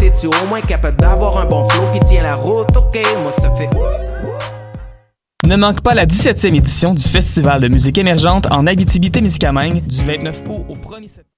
Es-tu au moins capable d'avoir un bon flow qui tient la route? Ok, moi ça fait. Ne manque pas la 17e édition du Festival de musique émergente en Abitibi-Témiscamingue du 29 août au 1er septembre.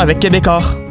avec Québecor.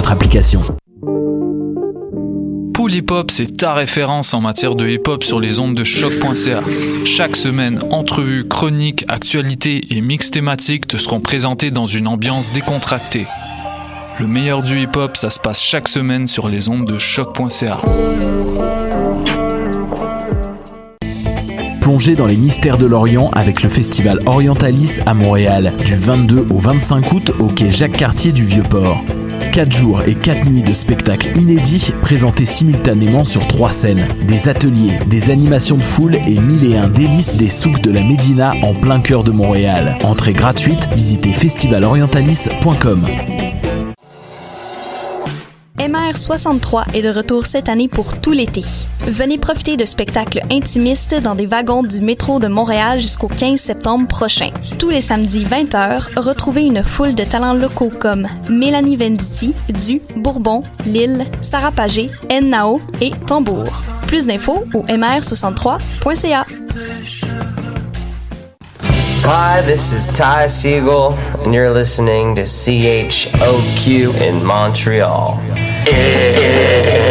application. Pool Hip Hop, c'est ta référence en matière de hip hop sur les ondes de choc.ca. Chaque semaine, entrevues, chroniques, actualités et mix thématiques te seront présentés dans une ambiance décontractée. Le meilleur du hip hop, ça se passe chaque semaine sur les ondes de choc.ca. Plongez dans les mystères de l'Orient avec le festival Orientalis à Montréal du 22 au 25 août au quai Jacques-Cartier du Vieux-Port. 4 jours et 4 nuits de spectacles inédits présentés simultanément sur trois scènes. Des ateliers, des animations de foule et mille et un délices des souks de la Médina en plein cœur de Montréal. Entrée gratuite, visitez festivalorientalis.com. MR63 est de retour cette année pour tout l'été. Venez profiter de spectacles intimistes dans des wagons du métro de Montréal jusqu'au 15 septembre prochain. Tous les samedis 20h, retrouvez une foule de talents locaux comme Mélanie Venditti, Du, Bourbon, Lille, Sarah Pagé, Nao et Tambour. Plus d'infos au mr63.ca. Hi, this is Ty Siegel, and you're listening to CHOQ in Montreal. Yeah.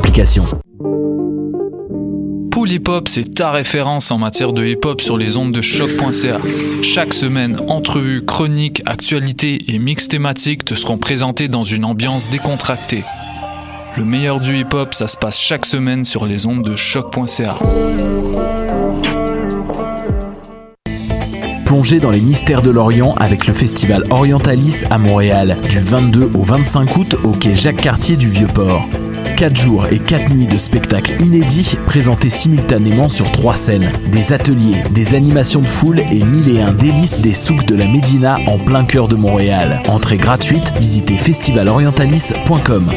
Pool Hip Hop, c'est ta référence en matière de hip hop sur les ondes de choc.ca. Chaque semaine, entrevues, chroniques, actualités et mix thématiques te seront présentés dans une ambiance décontractée. Le meilleur du hip hop, ça se passe chaque semaine sur les ondes de choc.ca. Plongez dans les mystères de l'Orient avec le festival Orientalis à Montréal du 22 au 25 août au quai Jacques-Cartier du Vieux-Port. 4 jours et 4 nuits de spectacles inédits présentés simultanément sur trois scènes. Des ateliers, des animations de foule et mille et un délices des souks de la Médina en plein cœur de Montréal. Entrée gratuite, visitez festivalorientalis.com.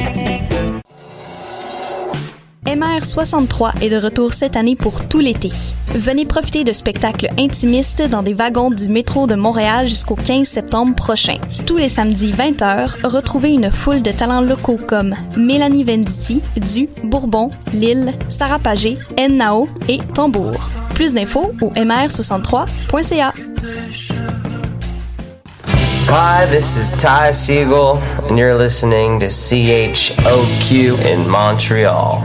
MR63 est de retour cette année pour tout l'été. Venez profiter de spectacles intimistes dans des wagons du métro de Montréal jusqu'au 15 septembre prochain. Tous les samedis 20h, retrouvez une foule de talents locaux comme Mélanie Venditti, Du, Bourbon, Lille, Sarah Pagé, Nao et Tambour. Plus d'infos au mr63.ca. Hi, this is Ty Siegel, and you're listening to CHOQ in Montreal.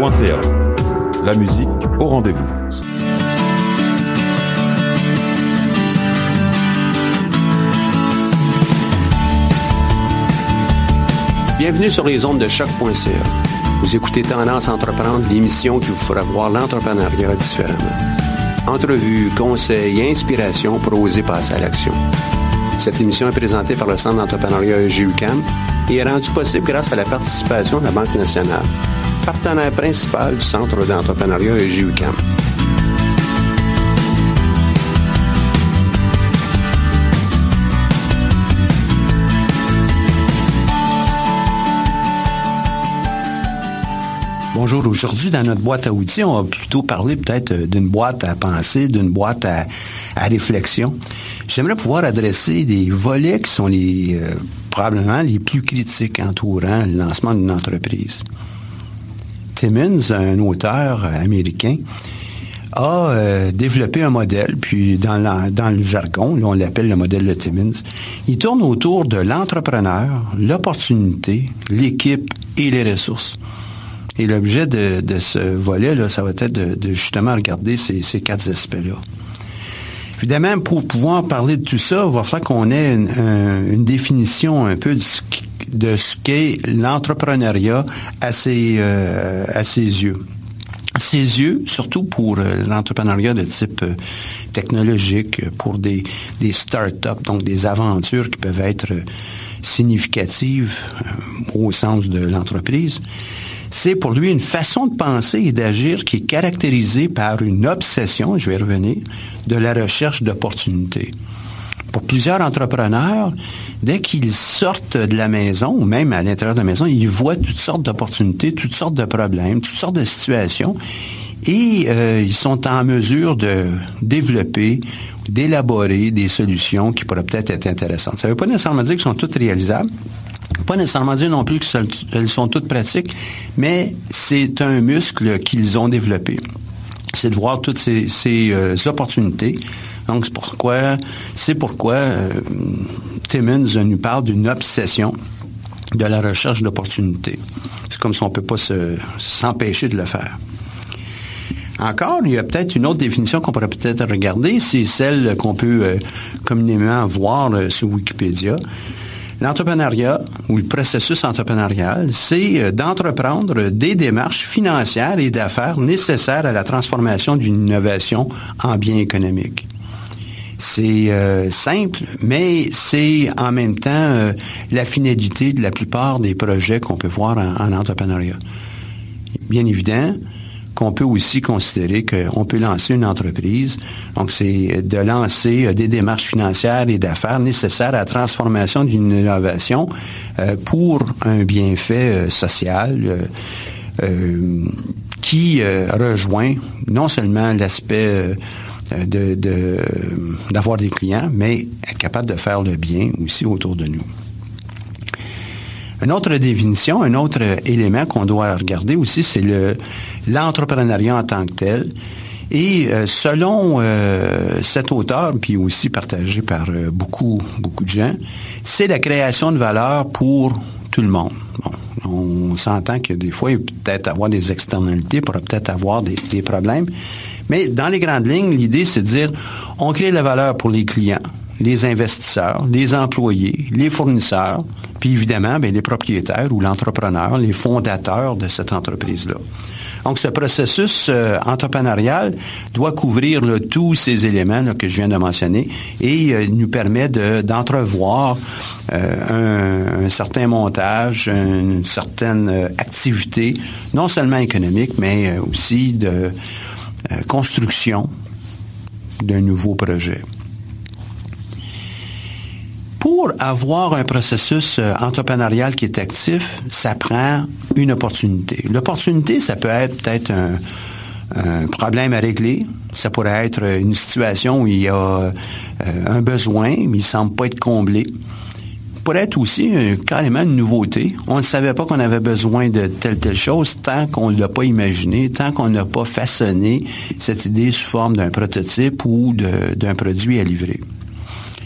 Choc.ca. La musique au rendez-vous. Bienvenue sur les ondes de Choc.ca. Vous écoutez Tendance Entreprendre, l'émission qui vous fera voir l'entrepreneuriat différemment. Entrevues, conseils et inspirations pour oser passer à l'action. Cette émission est présentée par le Centre d'entrepreneuriat GUCAM et est rendue possible grâce à la participation de la Banque nationale partenaire principal du Centre d'entrepreneuriat EGUCAM. Bonjour, aujourd'hui dans notre boîte à outils, on va plutôt parler peut-être euh, d'une boîte à penser, d'une boîte à, réflexion. J'aimerais pouvoir adresser des volets qui sont euh, probablement les plus critiques entourant le lancement d'une entreprise. Timmons, un auteur américain, a euh, développé un modèle, puis dans, le jargon, on l'appelle le modèle de Timmons, il tourne autour de l'entrepreneur, l'opportunité, l'équipe et les ressources. Et l'objet de, ce volet, là, ça va être de, justement regarder ces, quatre aspects-là. Évidemment, pour pouvoir parler de tout ça, il va falloir qu'on ait une, définition un peu de ce, qu'est l'entrepreneuriat à ses, euh, à ses yeux. ses yeux, surtout pour euh, l'entrepreneuriat de type euh, technologique, pour des, des start-up, donc des aventures qui peuvent être significatives au sens de l'entreprise c'est pour lui une façon de penser et d'agir qui est caractérisée par une obsession, je vais revenir, de la recherche d'opportunités. Pour plusieurs entrepreneurs, dès qu'ils sortent de la maison, ou même à l'intérieur de la maison, ils voient toutes sortes d'opportunités, toutes sortes de problèmes, toutes sortes de situations, et euh, ils sont en mesure de développer, d'élaborer des solutions qui pourraient peut-être être intéressantes. Ça ne veut pas nécessairement dire qu'elles sont toutes réalisables, pas nécessairement dire non plus qu'elles sont toutes pratiques, mais c'est un muscle qu'ils ont développé. C'est de voir toutes ces, euh, opportunités. Donc, c'est pourquoi, c'est pourquoi euh, Timmons nous parle d'une obsession de la recherche d'opportunités. C'est comme si on ne peut pas s'empêcher de le faire. Encore, il y a peut-être une autre définition qu'on pourrait peut-être regarder, c'est celle qu'on peut euh, communément voir sur Wikipédia. L'entrepreneuriat ou le processus entrepreneurial, c'est euh, d'entreprendre des démarches financières et d'affaires nécessaires à la transformation d'une innovation en bien économique. C'est euh, simple, mais c'est en même temps euh, la finalité de la plupart des projets qu'on peut voir en, en entrepreneuriat. Bien évident, qu'on peut aussi considérer qu'on peut lancer une entreprise. Donc, c'est de lancer euh, des démarches financières et d'affaires nécessaires à la transformation d'une innovation euh, pour un bienfait euh, social qui rejoint non seulement l'aspect d'avoir des clients, mais être capable de faire le bien aussi autour de nous. Une autre définition, un autre élément qu'on doit regarder aussi, c'est le, l'entrepreneuriat en tant que tel. Et euh, selon euh, cet auteur, puis aussi partagé par euh, beaucoup, beaucoup de gens, c'est la création de valeur pour tout le monde. Bon, on s'entend que des fois, il peut peut-être avoir des externalités, il pourra peut-être avoir des, des problèmes. Mais dans les grandes lignes, l'idée, c'est de dire, on crée la valeur pour les clients, les investisseurs, les employés, les fournisseurs, puis évidemment, bien, les propriétaires ou l'entrepreneur, les fondateurs de cette entreprise-là. Donc, ce processus euh, entrepreneurial doit couvrir tous ces éléments que je viens de mentionner et euh, nous permet d'entrevoir euh, un, certain montage, une certaine activité, non seulement économique, mais aussi de construction d'un nouveau projet pour avoir un processus euh, entrepreneurial qui est actif, ça prend une opportunité. L'opportunité, ça peut être peut-être un, problème à régler. Ça pourrait être une situation où il y a euh, un besoin, mais il ne semble pas être comblé. Ça pourrait être aussi euh, carrément une nouveauté. On ne savait pas qu'on avait besoin de telle telle chose tant qu'on ne l'a pas imaginé, tant qu'on n'a pas façonné cette idée sous forme d'un prototype ou d'un produit à livrer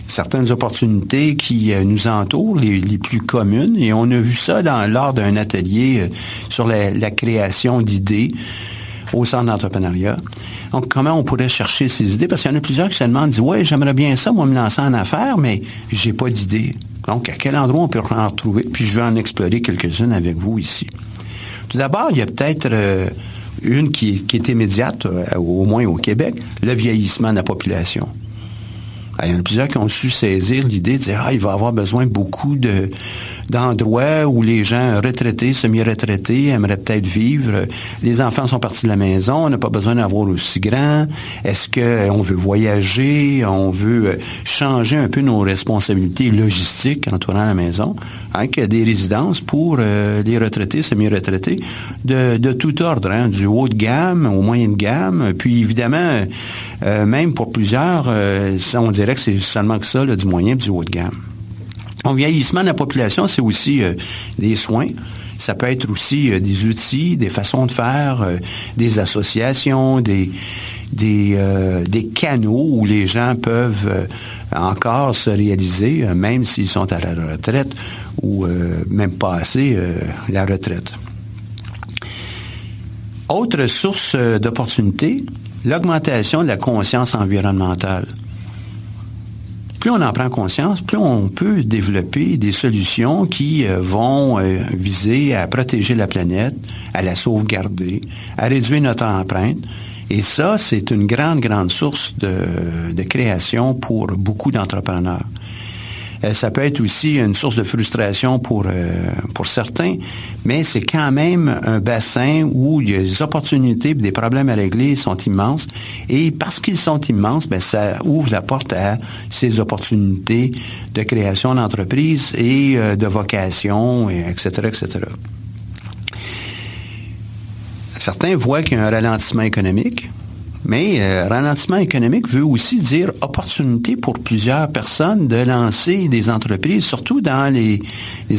certaines opportunités qui euh, nous entourent, les, plus communes. Et on a vu ça lors d'un atelier euh, sur la, création d'idées au centre d'entrepreneuriat. Donc, comment on pourrait chercher ces idées? Parce qu'il y en a plusieurs qui se demandent, disent, ouais, j'aimerais bien ça, moi, me lancer en affaires, mais j'ai pas d'idée. Donc, à quel endroit on peut en retrouver? Puis je vais en explorer quelques-unes avec vous ici. Tout d'abord, il y a peut-être euh, une qui, est immédiate, au moins au Québec, le vieillissement de la population. Il y en a plusieurs qui ont su saisir l'idée de dire ah, il va avoir besoin beaucoup de d'endroits où les gens retraités, semi-retraités aimeraient peut-être vivre. Les enfants sont partis de la maison, on n'a pas besoin d'avoir aussi grand. Est-ce qu'on veut voyager, on veut euh, changer un peu nos responsabilités logistiques entourant la maison, avec des résidences pour euh, les retraités, semi-retraités, de, tout ordre, hein, du haut de gamme au moyen de gamme, puis évidemment, euh, même pour plusieurs, on dirait que c'est seulement que ça, du moyen et du haut de gamme. Le vieillissement de la population, c'est aussi euh, des soins. Ça peut être aussi euh, des outils, des façons de faire, euh, des associations, des, canaux où les gens peuvent encore se réaliser, même s'ils sont à la retraite ou même passer la retraite. Autre source d'opportunité, l'augmentation de la conscience environnementale plus on en prend conscience, plus on peut développer des solutions qui euh, vont euh, viser à protéger la planète, à la sauvegarder, à réduire notre empreinte. Et ça, c'est une grande, grande source de, de création pour beaucoup d'entrepreneurs. Euh, ça peut être aussi une source de frustration pour, euh, pour certains, mais c'est quand même un bassin où des opportunités des problèmes à régler sont immenses. Et parce qu'ils sont immenses, ben, ça ouvre la porte à ces opportunités de création d'entreprise et euh, de vocation, et etc., etc. Certains voient qu'il y a un ralentissement économique. Mais euh, ralentissement économique veut aussi dire opportunité pour plusieurs personnes de lancer des entreprises, surtout dans les,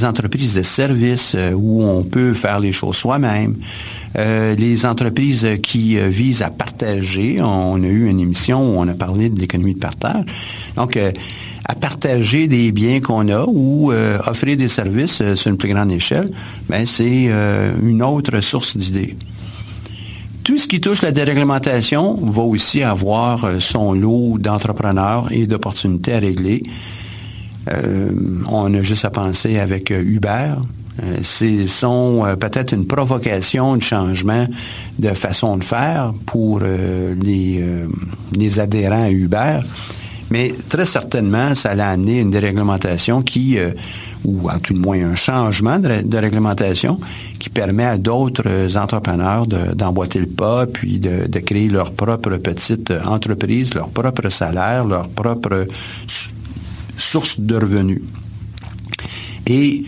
entreprises de services euh, où on peut faire les choses soi-même. Euh, les entreprises qui visent à partager. On, a eu une émission où on a parlé de l'économie de partage. Donc, à partager des biens qu'on a ou offrir des services sur une plus grande échelle, ben c'est une autre source d'idées. Tout ce qui touche la déréglementation va aussi avoir euh, son lot d'entrepreneurs et d'opportunités à régler. Euh, on a juste à penser avec euh, Uber. C'est sont peut-être une provocation de changement de façon de faire pour les, les adhérents à Uber. Mais très certainement, ça allait amener une déréglementation qui, euh, ou à tout le moins un changement de, réglementation qui permet à d'autres entrepreneurs d'emboîter le pas, puis de, créer leur propre petite entreprise, leur propre salaire, leur propre source de revenus. Et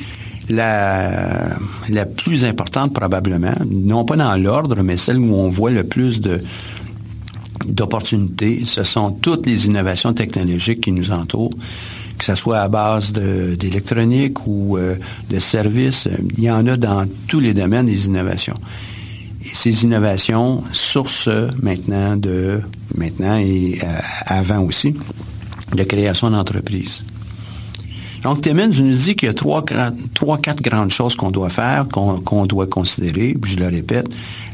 la, la plus importante probablement, non pas dans l'ordre, mais celle où on voit le plus de, d'opportunités, ce sont toutes les innovations technologiques qui nous entourent, que ce soit à base d'électronique ou euh, de services. Il y en a dans tous les domaines des innovations. Et ces innovations sourcent maintenant de, maintenant et euh, avant aussi, de création d'entreprises. Donc, Timmins nous dit qu'il y a trois, trois quatre grandes choses qu'on doit faire, qu'on doit considérer, je le répète.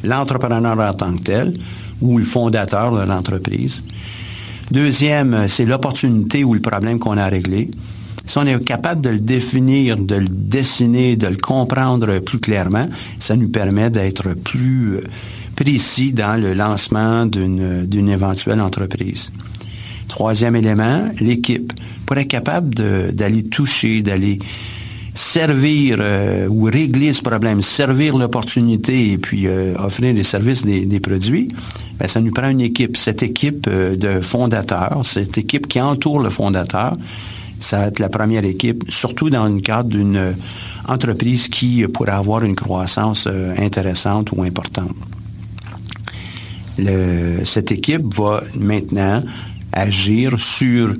L'entrepreneur en tant que tel, ou le fondateur de l'entreprise. Deuxième, c'est l'opportunité ou le problème qu'on a réglé. Si on est capable de le définir, de le dessiner, de le comprendre plus clairement, ça nous permet d'être plus euh, précis dans le lancement d'une éventuelle entreprise. Troisième élément, l'équipe. Pour être capable d'aller toucher, d'aller servir euh, ou régler ce problème, servir l'opportunité et puis euh, offrir des services, des produits, ben, ça nous prend une équipe. Cette équipe euh, de fondateurs, cette équipe qui entoure le fondateur, ça va être la première équipe, surtout dans le cadre d'une entreprise qui pourrait avoir une croissance intéressante ou importante. Cette équipe va maintenant agir sur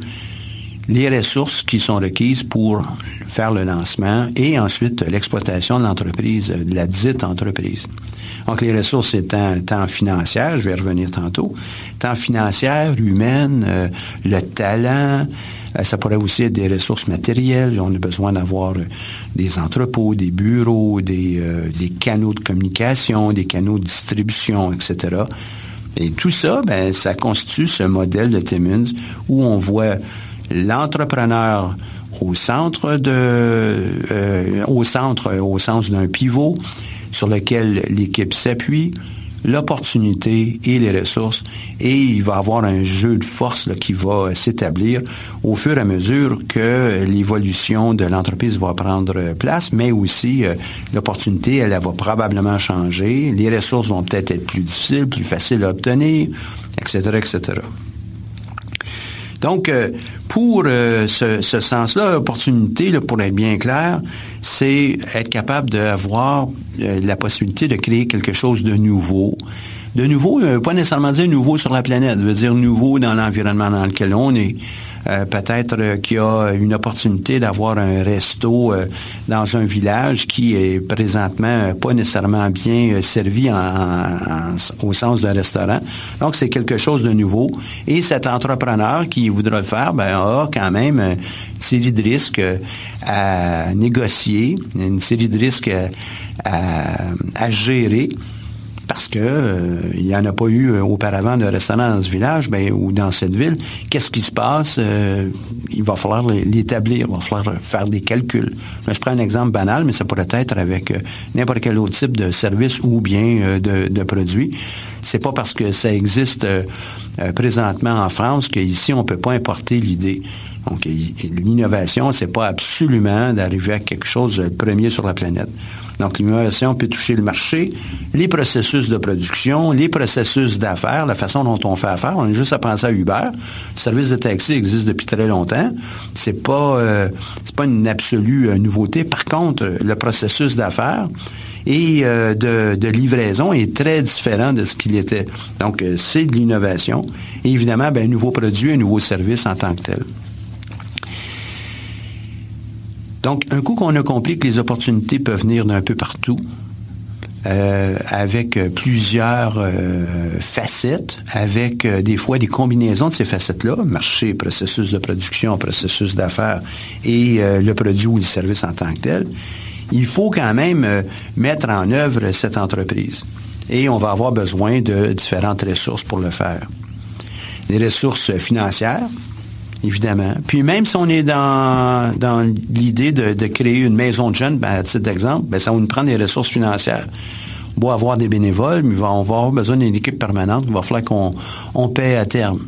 les ressources qui sont requises pour faire le lancement et ensuite l'exploitation de l'entreprise, de la dite entreprise. Donc, les ressources étant tant financières, je vais revenir tantôt, tant financières, humaines, euh, le talent, euh, ça pourrait aussi être des ressources matérielles. On a besoin d'avoir des entrepôts, des bureaux, des, euh, des canaux de communication, des canaux de distribution, etc. Et tout ça, ben, ça constitue ce modèle de Timmins où on voit l'entrepreneur au centre de, euh, au centre, au sens d'un pivot sur lequel l'équipe s'appuie, l'opportunité et les ressources, et il va avoir un jeu de force qui va s'établir au fur et à mesure que l'évolution de l'entreprise va prendre place, mais aussi euh, l'opportunité, elle, elle, va probablement changer, les ressources vont peut-être être plus difficiles, plus faciles à obtenir, etc., etc. Donc, euh, pour euh, ce, sens-là, l'opportunité, là, pour être bien clair, c'est être capable d'avoir euh, la possibilité de créer quelque chose de nouveau. De nouveau, euh, pas nécessairement dire nouveau sur la planète, veut dire nouveau dans l'environnement dans lequel on est. Euh, peut-être euh, qu'il y a une opportunité d'avoir un resto euh, dans un village qui est présentement pas nécessairement bien servi au sens d'un restaurant. Donc, c'est quelque chose de nouveau. Et cet entrepreneur qui voudra le faire, ben, a quand même une série de risques à négocier, une série de risques à gérer parce que euh, il n'y en a pas eu euh, auparavant de restaurant dans ce village ben, ou dans cette ville. Qu'est-ce qui se passe? Euh, il va falloir l'établir, il va falloir faire des calculs. Je prends un exemple banal, mais ça pourrait être avec n'importe quel autre type de service ou bien de, de produit. C'est pas parce que ça existe euh, présentement en France qu'ici on peut pas importer l'idée. Donc l'innovation, c'est pas absolument d'arriver à quelque chose de premier sur la planète. Donc, l'innovation peut toucher le marché, les processus de production, les processus d'affaires, la façon dont on fait affaire. On est juste à penser à Uber. Le service de taxi existe depuis très longtemps. C'est pas, euh, pas une absolue euh, nouveauté. Par contre, le processus d'affaires et euh, de, livraison est très différent de ce qu'il était. Donc, euh, c'est de l'innovation. Et évidemment, ben, un nouveau produit, un nouveau service en tant que tel. Donc, un coup qu'on a compris que les opportunités peuvent venir d'un peu partout, euh, avec plusieurs facettes, avec des fois des combinaisons de ces facettes-là, marché, processus de production, processus d'affaires et le produit ou le service en tant que tel, il faut quand même euh, mettre en œuvre cette entreprise. Et on va avoir besoin de différentes ressources pour le faire. Les ressources financières, évidemment. Puis même si on est dans, l'idée de, de, créer une maison de jeunes, ben, à titre d'exemple, ben, ça va nous prendre des ressources financières. On va avoir des bénévoles, mais on va avoir besoin d'une équipe permanente. Il va falloir qu'on on paie à terme.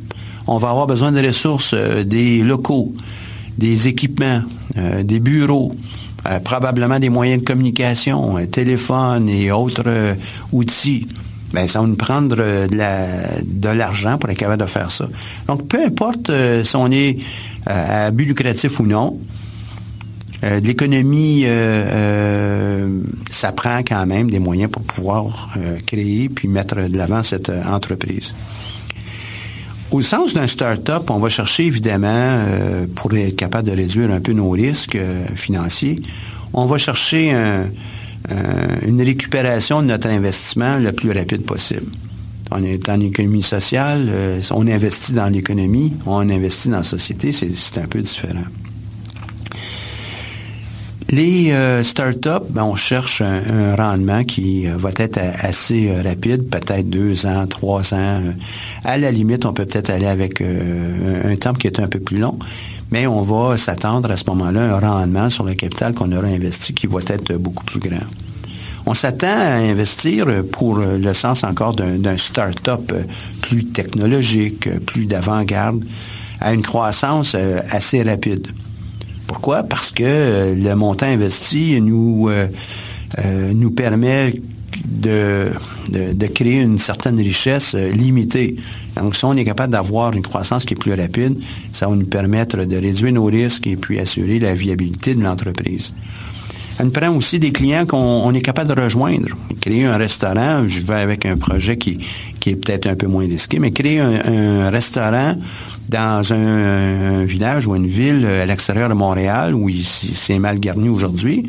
On va avoir besoin de ressources, euh, des locaux, des équipements, euh, des bureaux, euh, probablement des moyens de communication, un téléphone et autres euh, outils ben ça va nous prendre de l'argent pour être capable de faire ça. Donc, peu importe euh, si on est euh, à but lucratif ou non, euh, l'économie, ça prend quand même des moyens pour pouvoir créer puis mettre de l'avant cette entreprise. Au sens d'un start-up, on va chercher évidemment, pour être capable de réduire un peu nos risques financiers, on va chercher un, euh, une récupération de notre investissement le plus rapide possible. On est en économie sociale, euh, on investit dans l'économie, on investit dans la société, c'est un peu différent. Les euh, startups, ben, on cherche un, rendement qui va être assez rapide, peut-être deux ans, trois ans. À la limite, on peut peut-être aller avec un temps qui est un peu plus long, mais on va s'attendre à ce moment-là un rendement sur le capital qu'on aura investi qui va être beaucoup plus grand. On s'attend à investir pour le sens encore d'un start-up plus technologique, plus d'avant-garde, à une croissance assez rapide. Pourquoi? Parce que le montant investi nous, euh, nous permet de, de, de, créer une certaine richesse limitée. Donc, si on est capable d'avoir une croissance qui est plus rapide, ça va nous permettre de réduire nos risques et puis assurer la viabilité de l'entreprise. Elle prend aussi des clients qu'on est capable de rejoindre. Créer un restaurant, je vais avec un projet qui, qui est peut-être un peu moins risqué, mais créer un, restaurant dans un, village ou une ville à l'extérieur de Montréal où c'est mal garni aujourd'hui,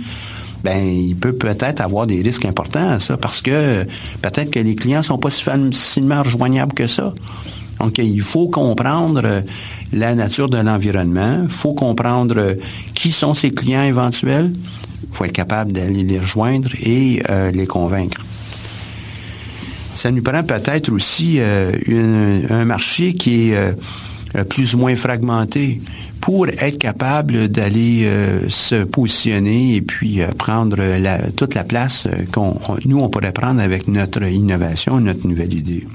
ben il peut peut-être avoir des risques importants à ça parce que peut-être que les clients sont pas si facilement rejoignables que ça. Donc, il faut comprendre la nature de l'environnement, il faut comprendre qui sont ses clients éventuels, faut être capable d'aller les rejoindre et euh, les convaincre. Ça nous prend peut-être aussi euh, un marché qui est euh, plus ou moins fragmenté pour être capable d'aller se positionner et puis prendre toute la place qu'on nous on pourrait prendre avec notre innovation, notre nouvelle idée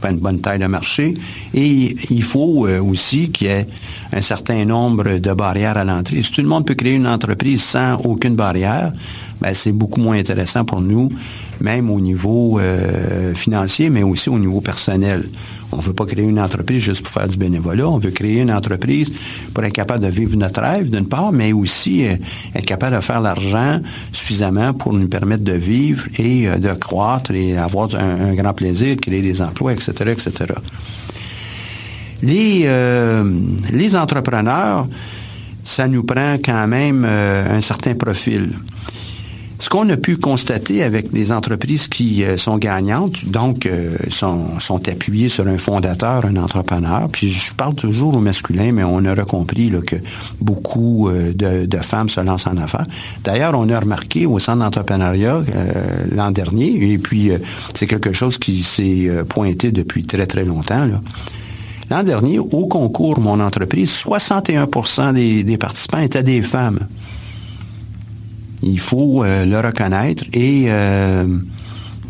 pas une bonne taille de marché. Et il faut aussi qu'il y ait un certain nombre de barrières à l'entrée. Si tout le monde peut créer une entreprise sans aucune barrière, ben, c'est beaucoup moins intéressant pour nous, même au niveau euh, financier, mais aussi au niveau personnel. On ne veut pas créer une entreprise juste pour faire du bénévolat. On veut créer une entreprise pour être capable de vivre notre rêve, d'une part, mais aussi euh, être capable de faire l'argent suffisamment pour nous permettre de vivre et euh, de croître et avoir un, grand plaisir, créer des emplois, etc., etc. Les, les entrepreneurs, ça nous prend quand même un certain profil. Ce qu'on a pu constater avec des entreprises qui euh, sont gagnantes, donc euh, sont, sont, appuyées sur un fondateur, un entrepreneur, puis je parle toujours au masculin, mais on aura compris que beaucoup euh, de, de, femmes se lancent en affaires. D'ailleurs, on a remarqué au centre d'entrepreneuriat l'an dernier, et puis c'est quelque chose qui s'est pointé depuis très, très longtemps. L'an dernier, au concours Mon entreprise, 61 des, des participants étaient des femmes. Il faut euh, le reconnaître et euh,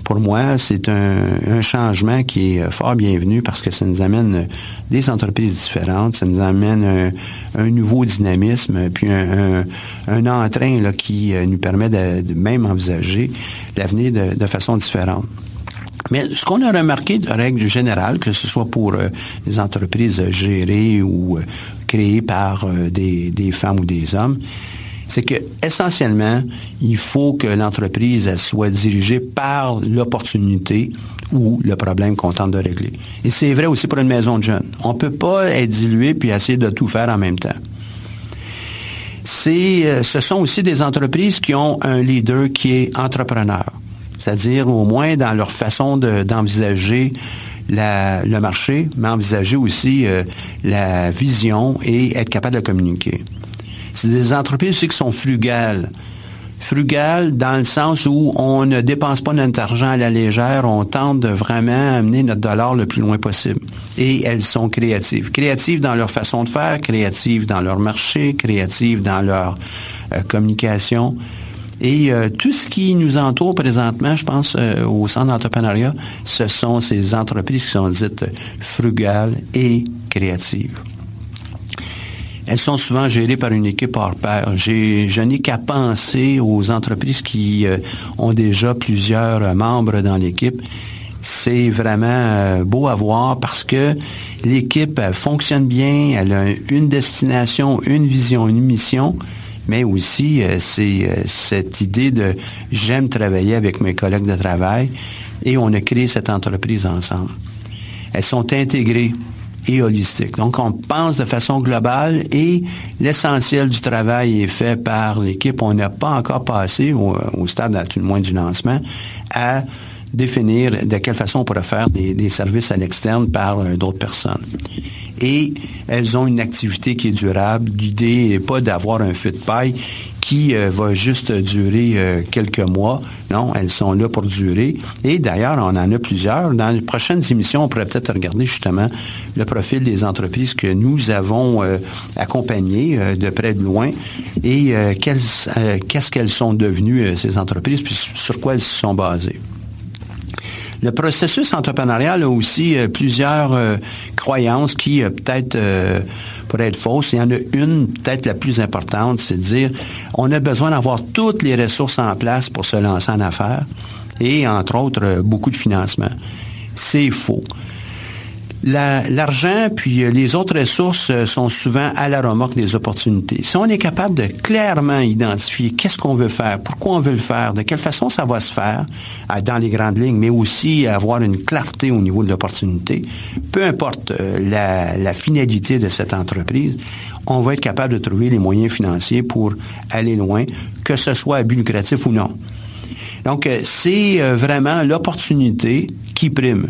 pour moi, c'est un, changement qui est fort bienvenu parce que ça nous amène des entreprises différentes, ça nous amène un, nouveau dynamisme, puis un, entrain qui euh, nous permet de, même envisager l'avenir de, façon différente. Mais ce qu'on a remarqué de règle générale, que ce soit pour les entreprises gérées ou créées par des femmes ou des hommes, c'est que essentiellement, il faut que l'entreprise soit dirigée par l'opportunité ou le problème qu'on tente de régler. Et c'est vrai aussi pour une maison de jeunes. On ne peut pas être dilué puis essayer de tout faire en même temps. C'est, euh, ce sont aussi des entreprises qui ont un leader qui est entrepreneur, c'est-à-dire au moins dans leur façon d'envisager le marché, mais envisager aussi euh, la vision et être capable de communiquer. C'est des entreprises aussi qui sont frugales. Frugales dans le sens où on ne dépense pas notre argent à la légère, on tente de vraiment amener notre dollar le plus loin possible. Et elles sont créatives. Créatives dans leur façon de faire, créatives dans leur marché, créatives dans leur euh, communication. Et euh, tout ce qui nous entoure présentement, je pense, euh, au centre d'entrepreneuriat, ce sont ces entreprises qui sont dites frugales et créatives. Elles sont souvent gérées par une équipe hors pair. Je n'ai qu'à penser aux entreprises qui euh, ont déjà plusieurs euh, membres dans l'équipe. C'est vraiment euh, beau à voir parce que l'équipe fonctionne bien, elle a une destination, une vision, une mission, mais aussi c'est cette idée de j'aime travailler avec mes collègues de travail et on a créé cette entreprise ensemble. Elles sont intégrées et holistique. Donc, on pense de façon globale et l'essentiel du travail est fait par l'équipe. On n'a pas encore passé au, stade, à tout le moins, du lancement, à définir de quelle façon on pourrait faire des, services à l'externe par euh, d'autres personnes. Et elles ont une activité qui est durable. L'idée n'est pas d'avoir un feu de paille qui euh, va juste durer euh, quelques mois. Non, elles sont là pour durer. Et d'ailleurs, on en a plusieurs. Dans les prochaines émissions, on pourrait peut-être regarder justement le profil des entreprises que nous avons accompagnées de près de loin et qu'est-ce qu'elles sont devenues, ces entreprises, puis sur quoi elles se sont basées. Le processus entrepreneurial a aussi plusieurs croyances qui peut-être pour être fausse. Il y en a une, peut-être la plus importante, c'est de dire on a besoin d'avoir toutes les ressources en place pour se lancer en affaires et, entre autres, beaucoup de financement. C'est faux l'argent puis euh, les autres ressources euh, sont souvent à la remorque des opportunités. Si on est capable de clairement identifier qu'est-ce qu'on veut faire, pourquoi on veut le faire, de quelle façon ça va se faire, euh, dans les grandes lignes, mais aussi avoir une clarté au niveau de l'opportunité, peu importe la, la finalité de cette entreprise, on va être capable de trouver les moyens financiers pour aller loin, que ce soit à but lucratif ou non. Donc, c'est vraiment l'opportunité qui prime.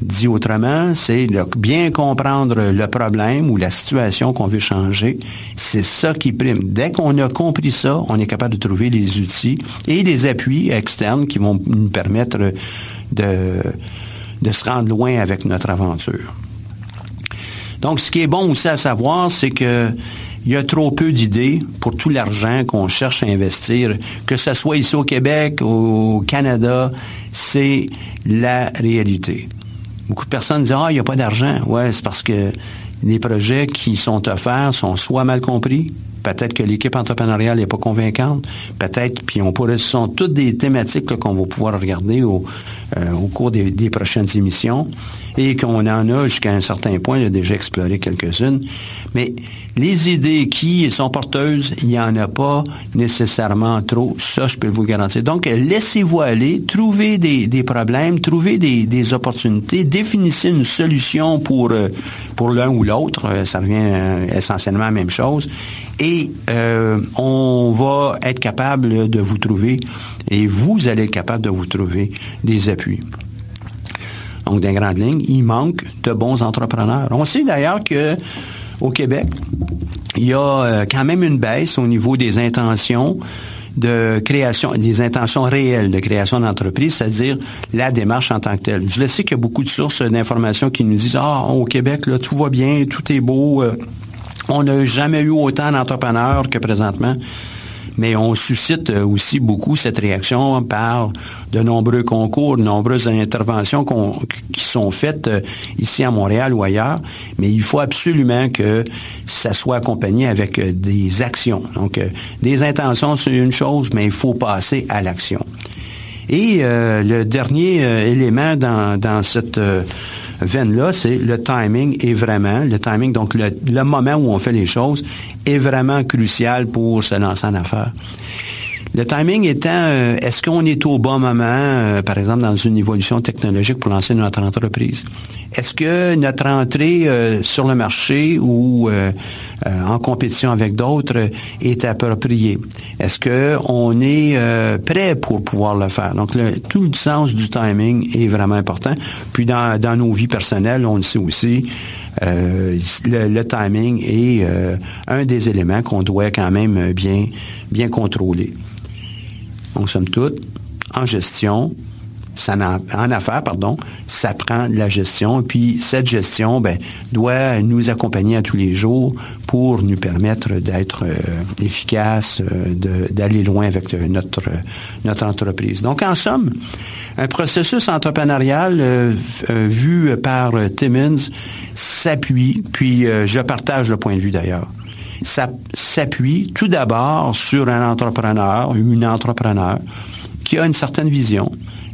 Dit autrement, c'est bien comprendre le problème ou la situation qu'on veut changer. C'est ça qui prime. Dès qu'on a compris ça, on est capable de trouver les outils et les appuis externes qui vont nous permettre de, se rendre loin avec notre aventure. Donc, ce qui est bon aussi à savoir, c'est que il y a trop peu d'idées pour tout l'argent qu'on cherche à investir, que ce soit ici au Québec, au Canada, c'est la réalité. Beaucoup de personnes disent, ah, il n'y a pas d'argent. Ouais, c'est parce que les projets qui sont offerts sont soit mal compris, peut-être que l'équipe entrepreneuriale n'est pas convaincante, peut-être, puis on pourrait, ce sont toutes des thématiques qu'on va pouvoir regarder au, euh, cours des prochaines émissions et qu'on en a jusqu'à un certain point, a déjà exploré quelques-unes. Mais les idées qui sont porteuses, il n'y en a pas nécessairement trop. Ça, je peux vous garantir. Donc, laissez-vous aller, trouvez des, des problèmes, trouvez des, des, opportunités, définissez une solution pour, euh, pour l'un ou l'autre. Euh, ça revient euh, essentiellement à la même chose. Et on va être capable de vous trouver, et vous allez être capable de vous trouver des appuis. Donc, dans les grandes lignes, il manque de bons entrepreneurs. On sait d'ailleurs que au Québec, il y a euh, quand même une baisse au niveau des intentions de création, des intentions réelles de création d'entreprise, c'est-à-dire la démarche en tant que telle. Je le sais qu'il y a beaucoup de sources d'informations qui nous disent Ah, au Québec, tout va bien, tout est beau. Euh, on n'a jamais eu autant d'entrepreneurs que présentement mais on suscite euh, aussi beaucoup cette réaction par de nombreux concours, de nombreuses interventions qui sont faites euh, ici à Montréal ou ailleurs, mais il faut absolument que ça soit accompagné avec euh, des actions. Donc, des intentions, c'est une chose, mais il faut passer à l'action. Et le dernier élément dans, dans cette veine-là, c'est le timing est vraiment, le timing, donc le, moment où on fait les choses, est vraiment crucial pour se lancer en affaires. Le timing étant, euh, est-ce qu'on est au bon moment, euh, par exemple, dans une évolution technologique pour lancer notre entreprise? Est-ce que notre entrée euh, sur le marché ou en compétition avec d'autres est appropriée? Est-ce qu'on est prêt pour pouvoir le faire? Donc, tout le sens du timing est vraiment important. Puis, dans, nos vies personnelles, on le sait aussi, le, le, timing est un des éléments qu'on doit quand même bien contrôler en somme toute, en gestion, ça en, affaires, pardon, ça prend de la gestion. Puis cette gestion ben, doit nous accompagner à tous les jours pour nous permettre d'être euh, efficace, euh, d'aller loin avec euh, notre, notre entreprise. Donc, en somme, un processus entrepreneurial vu par Timmins s'appuie, puis je partage le point de vue d'ailleurs, ça s'appuie tout d'abord sur un entrepreneur, une entrepreneur, qui a une certaine vision,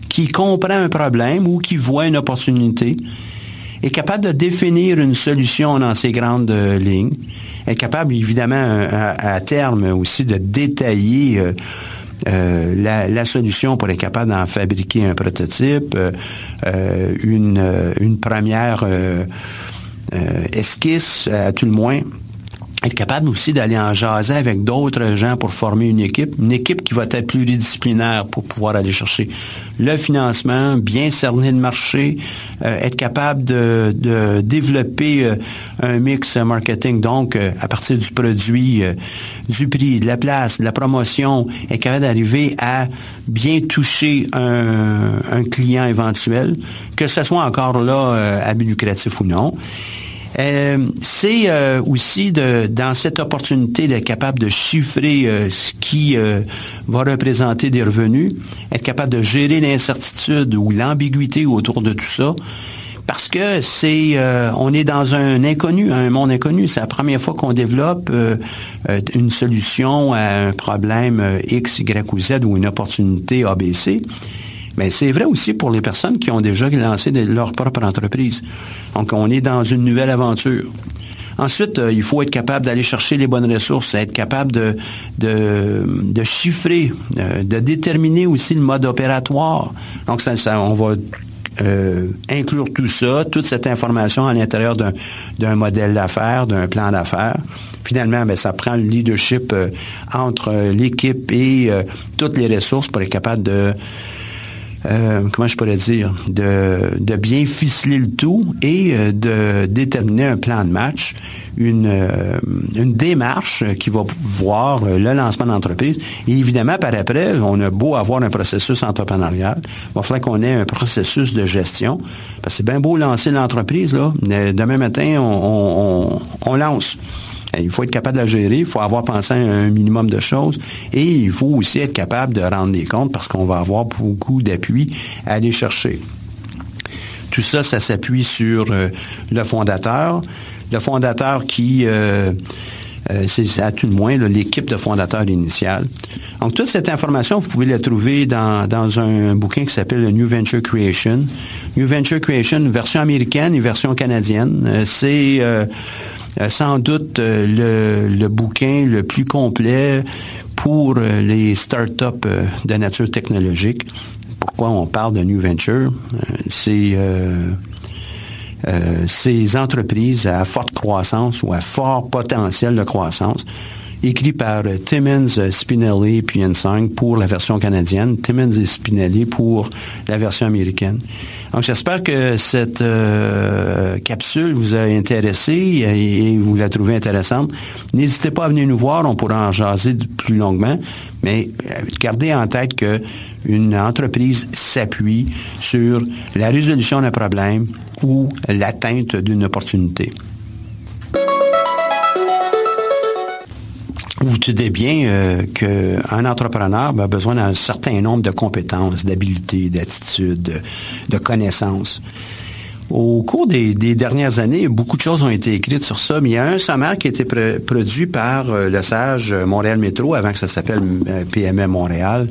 qui comprend un problème ou qui voit une opportunité, est capable de définir une solution dans ses grandes euh, lignes, est capable évidemment à, terme aussi de détailler euh, euh, la, solution pour être capable d'en fabriquer un prototype, une première esquisse à tout le moins être capable aussi d'aller en jaser avec d'autres gens pour former une équipe, une équipe qui va être pluridisciplinaire pour pouvoir aller chercher le financement, bien cerner le marché, euh, être capable de, développer euh, un mix marketing, donc euh, à partir du produit, du prix, de la place, de la promotion, être capable d'arriver à bien toucher un, un, client éventuel, que ce soit encore là à but lucratif ou non. Euh, c'est euh, aussi dans cette opportunité d'être capable de chiffrer euh, ce qui va représenter des revenus, être capable de gérer l'incertitude ou l'ambiguïté autour de tout ça. Parce que c'est, on est dans un inconnu, un monde inconnu. C'est la première fois qu'on développe une solution à un problème X, Y ou Z ou une opportunité ABC. Mais c'est vrai aussi pour les personnes qui ont déjà lancé leur propre entreprise. Donc, on est dans une nouvelle aventure. Ensuite, euh, il faut être capable d'aller chercher les bonnes ressources, être capable de, de, chiffrer, euh, de déterminer aussi le mode opératoire. Donc, ça, on va euh, inclure tout ça, toute cette information à l'intérieur d'un modèle d'affaires, d'un plan d'affaires. Finalement, ben, ça prend le leadership entre l'équipe et toutes les ressources pour être capable de euh, comment je pourrais dire, de, de bien ficeler le tout et euh, de déterminer un plan de match, une, euh, une démarche qui va voir le lancement d'entreprise. Et évidemment, par après, on a beau avoir un processus entrepreneurial, il va falloir qu'on ait un processus de gestion. Parce que c'est bien beau lancer l'entreprise, là. Demain matin, on, on, on lance. Il faut être capable de la gérer, il faut avoir pensé à un minimum de choses et il faut aussi être capable de rendre des comptes parce qu'on va avoir beaucoup d'appui à aller chercher. Tout ça, ça s'appuie sur euh, le fondateur. Le fondateur qui... Euh, euh, c'est à tout le moins l'équipe de fondateurs initiale. Donc, toute cette information, vous pouvez la trouver dans, dans un bouquin qui s'appelle New Venture Creation. New Venture Creation, version américaine et version canadienne. c'est sans doute euh, le, le, bouquin le plus complet pour euh, les startups de nature technologique. Pourquoi on parle de New Venture? C'est ces entreprises à forte croissance ou à fort potentiel de croissance écrit par Timmons, Spinelli puis Ensang pour la version canadienne, Timmons et Spinelli pour la version américaine. Donc j'espère que cette euh, capsule vous a intéressé et, vous la trouvez intéressante. N'hésitez pas à venir nous voir, on pourra en jaser plus longuement, mais euh, gardez en tête que une entreprise s'appuie sur la résolution d'un problème ou l'atteinte d'une opportunité. Vous tenez bien euh, qu'un entrepreneur a besoin d'un certain nombre de compétences, d'habilités, d'attitudes, de, connaissances. Au cours des, dernières années, beaucoup de choses ont été écrites sur ça, mais il y a un sommaire qui a été produit par euh, le SAGE Montréal Métro, avant que ça s'appelle euh, PME Montréal,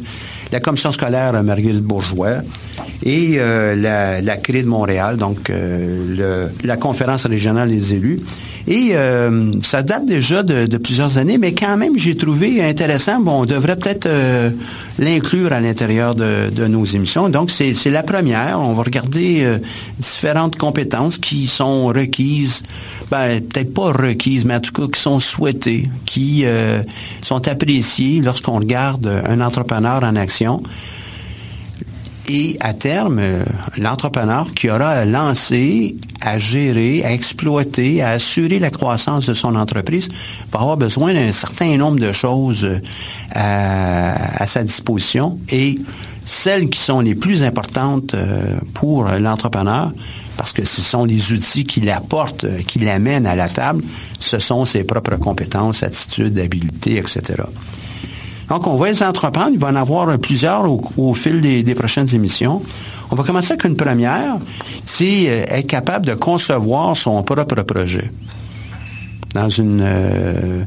la commission scolaire Marguerite Bourgeois et la, la CRI de Montréal, donc la conférence régionale des élus. Et euh, ça date déjà de, plusieurs années, mais quand même, j'ai trouvé intéressant. Bon, on devrait peut-être euh, l'inclure à l'intérieur de, nos émissions. Donc, c'est la première. On va regarder euh, différentes compétences qui sont requises, ben, peut-être pas requises, mais en tout cas qui sont souhaitées, qui sont appréciées lorsqu'on regarde un entrepreneur en action et à terme, euh, l'entrepreneur qui aura à lancer, à gérer, à exploiter, à assurer la croissance de son entreprise va avoir besoin d'un certain nombre de choses euh, à, sa disposition et celles qui sont les plus importantes euh, pour l'entrepreneur, parce que ce sont les outils qui l'apportent, qui l'amènent à la table, ce sont ses propres compétences, attitudes, habiletés, etc. Donc, on va les entreprendre. Il va en avoir plusieurs au, fil des, prochaines émissions. On va commencer avec une première, c'est euh, être capable de concevoir son propre projet. Dans une euh,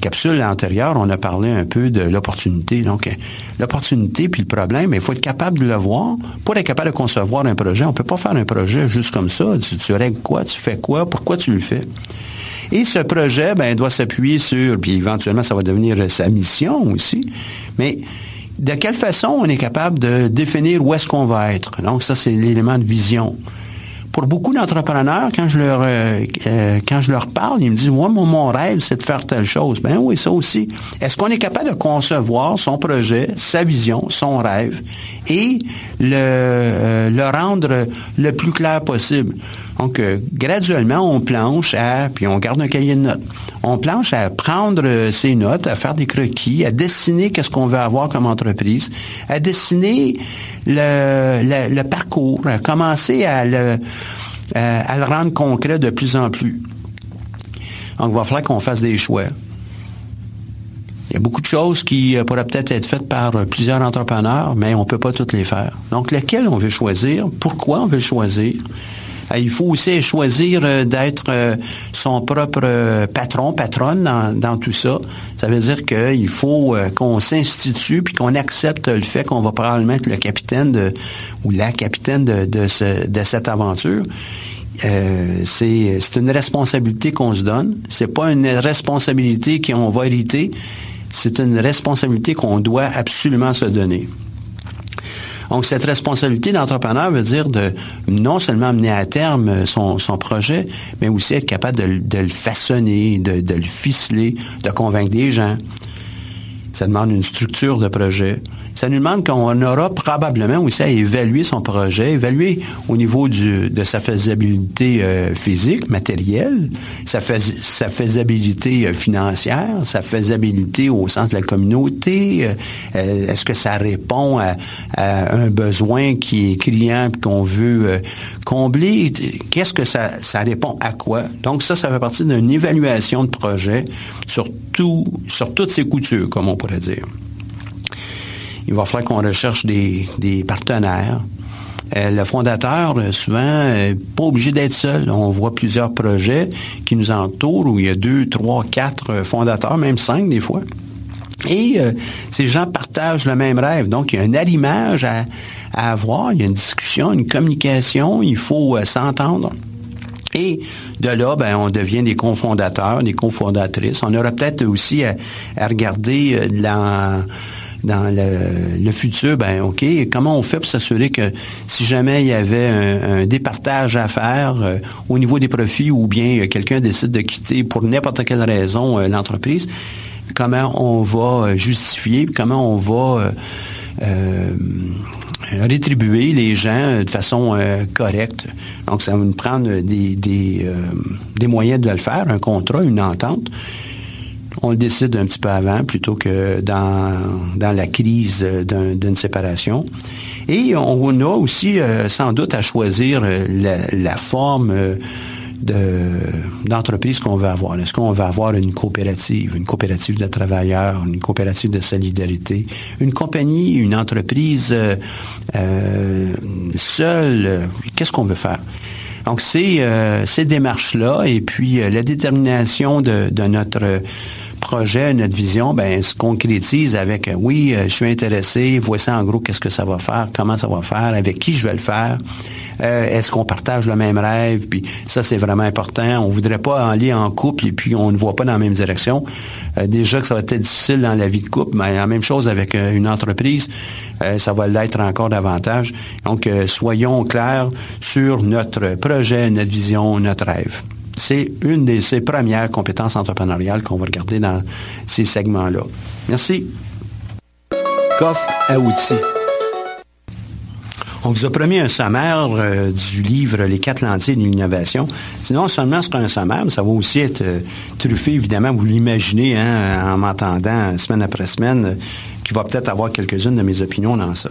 capsule antérieure, on a parlé un peu de l'opportunité. Donc, euh, l'opportunité puis le problème, il faut être capable de le voir. Pour être capable de concevoir un projet, on peut pas faire un projet juste comme ça. Tu, tu règles quoi, tu fais quoi, pourquoi tu le fais? Et ce projet, ben, doit s'appuyer sur, puis éventuellement, ça va devenir sa mission aussi, mais de quelle façon on est capable de définir où est-ce qu'on va être? Donc, ça, c'est l'élément de vision pour beaucoup d'entrepreneurs, quand je leur euh, euh, quand je leur parle, ils me disent moi mon, rêve c'est de faire telle chose. Ben oui, ça aussi. Est-ce qu'on est capable de concevoir son projet, sa vision, son rêve et le euh, le rendre le plus clair possible? Donc graduellement on planche à puis on garde un cahier de notes. On planche à prendre ces notes, à faire des croquis, à dessiner qu'est-ce qu'on veut avoir comme entreprise, à dessiner le, le, le parcours, à commencer à le euh, à le rendre concret de plus en plus. Donc, il va falloir qu'on fasse des choix. Il y a beaucoup de choses qui euh, pourraient peut-être être faites par euh, plusieurs entrepreneurs, mais on ne peut pas toutes les faire. Donc, lequel on veut choisir? Pourquoi on veut choisir? Il faut aussi choisir d'être son propre patron, patronne dans, tout ça. Ça veut dire qu'il faut qu'on s'institue puis qu'on accepte le fait qu'on va probablement être le capitaine ou la capitaine de, cette aventure euh, c'est une responsabilité qu'on se donne. C'est pas une responsabilité qu'on va hériter. C'est une responsabilité qu'on doit absolument se donner. Donc, cette responsabilité d'entrepreneur veut dire de non seulement mener à terme son, projet, mais aussi être capable de, le façonner, de, le ficeler, de convaincre des gens. Ça demande une structure de projet. Ça nous demande qu'on aura probablement aussi à évaluer son projet, évaluer au niveau de sa faisabilité euh, physique, matérielle, sa, sa faisabilité euh, financière, sa faisabilité au sens de la communauté. Euh, est-ce que ça répond à, un besoin qui est criant qu'on veut combler? Qu'est-ce que ça, ça répond à quoi? Donc ça, ça fait partie d'une évaluation de projet sur tout, sur toutes ses coutures, comme on pourrait dire. Il va falloir qu'on recherche des, partenaires. Euh, le fondateur, euh, souvent, n'est pas obligé d'être seul. On voit plusieurs projets qui nous entourent où il y a deux, trois, quatre euh, fondateurs, même cinq des fois. Et ces gens partagent le même rêve. Donc, il y a un arrimage à, avoir, il y a une discussion, une communication, il faut s'entendre. Et de là, ben, on devient des cofondateurs, des cofondatrices. On aura peut-être aussi à, regarder dans dans le, futur, ben OK, comment on fait pour s'assurer que si jamais il y avait un, départage à faire euh, au niveau des profits ou bien quelqu'un décide de quitter pour n'importe quelle raison euh, l'entreprise, comment on va euh, justifier, comment on va rétribuer les gens de façon correcte. Donc, ça va nous prendre des, des moyens de le faire, un contrat, une entente on le décide un petit peu avant plutôt que dans, la crise d'une séparation. Et on a aussi euh, sans doute à choisir euh, la, forme euh, d'entreprise qu'on veut avoir. Est-ce qu'on veut avoir une coopérative, une coopérative de travailleurs, une coopérative de solidarité, une compagnie, une entreprise seule? Qu'est-ce qu'on veut faire? Donc, c'est ces démarches-là et puis la détermination de, de notre projet, notre vision, ben, se concrétise avec euh, oui, euh, je suis intéressé, voici en gros qu'est-ce que ça va faire, comment ça va faire, avec qui je vais le faire, euh, est-ce qu'on partage le même rêve, puis ça c'est vraiment important. On voudrait pas aller en couple et puis on ne voit pas dans la même direction. déjà que ça va être difficile dans la vie de couple, mais la même chose avec une entreprise, ça va l'être encore davantage. Donc soyons clairs sur notre projet, notre vision, notre rêve. C'est une de ces premières compétences entrepreneuriales qu'on va regarder dans ces segments-là. Merci. Coffre à outils. On vous a promis un sommaire euh, du livre Les quatre lentilles de l'innovation. Sinon, seulement c'est un sommaire, mais ça va aussi être euh, truffé, évidemment, vous l'imaginez hein, en m'entendant semaine après semaine, euh, qu'il va peut-être avoir quelques-unes de mes opinions dans ça.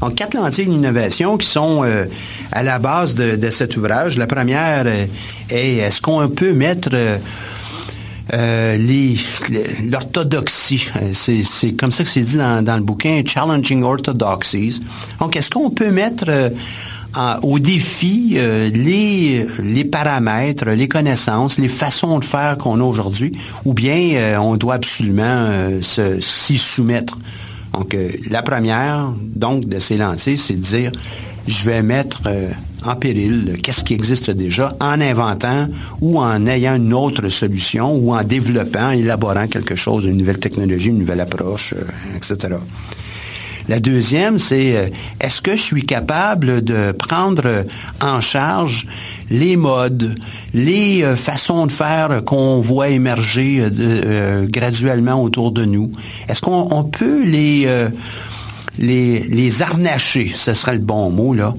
Donc, quatre lentilles d'innovation qui sont euh, à la base de, cet ouvrage. La première euh, est est-ce qu'on peut mettre euh, l'orthodoxie? C'est comme ça que c'est dit dans, le bouquin Challenging Orthodoxies. Donc, est-ce qu'on peut mettre au défi les, les paramètres, les connaissances, les façons de faire qu'on a aujourd'hui, ou bien on doit absolument s'y soumettre? Donc, euh, la première, donc, de ces lentilles, c'est de dire, je vais mettre euh, en péril qu'est-ce qui existe déjà en inventant ou en ayant une autre solution ou en développant, élaborant quelque chose, une nouvelle technologie, une nouvelle approche, euh, etc. La deuxième, c'est euh, est-ce que je suis capable de prendre en charge les modes, les euh, façons de faire qu'on voit émerger euh, graduellement autour de nous? Est-ce qu'on peut les, les, ce serait le bon mot, là,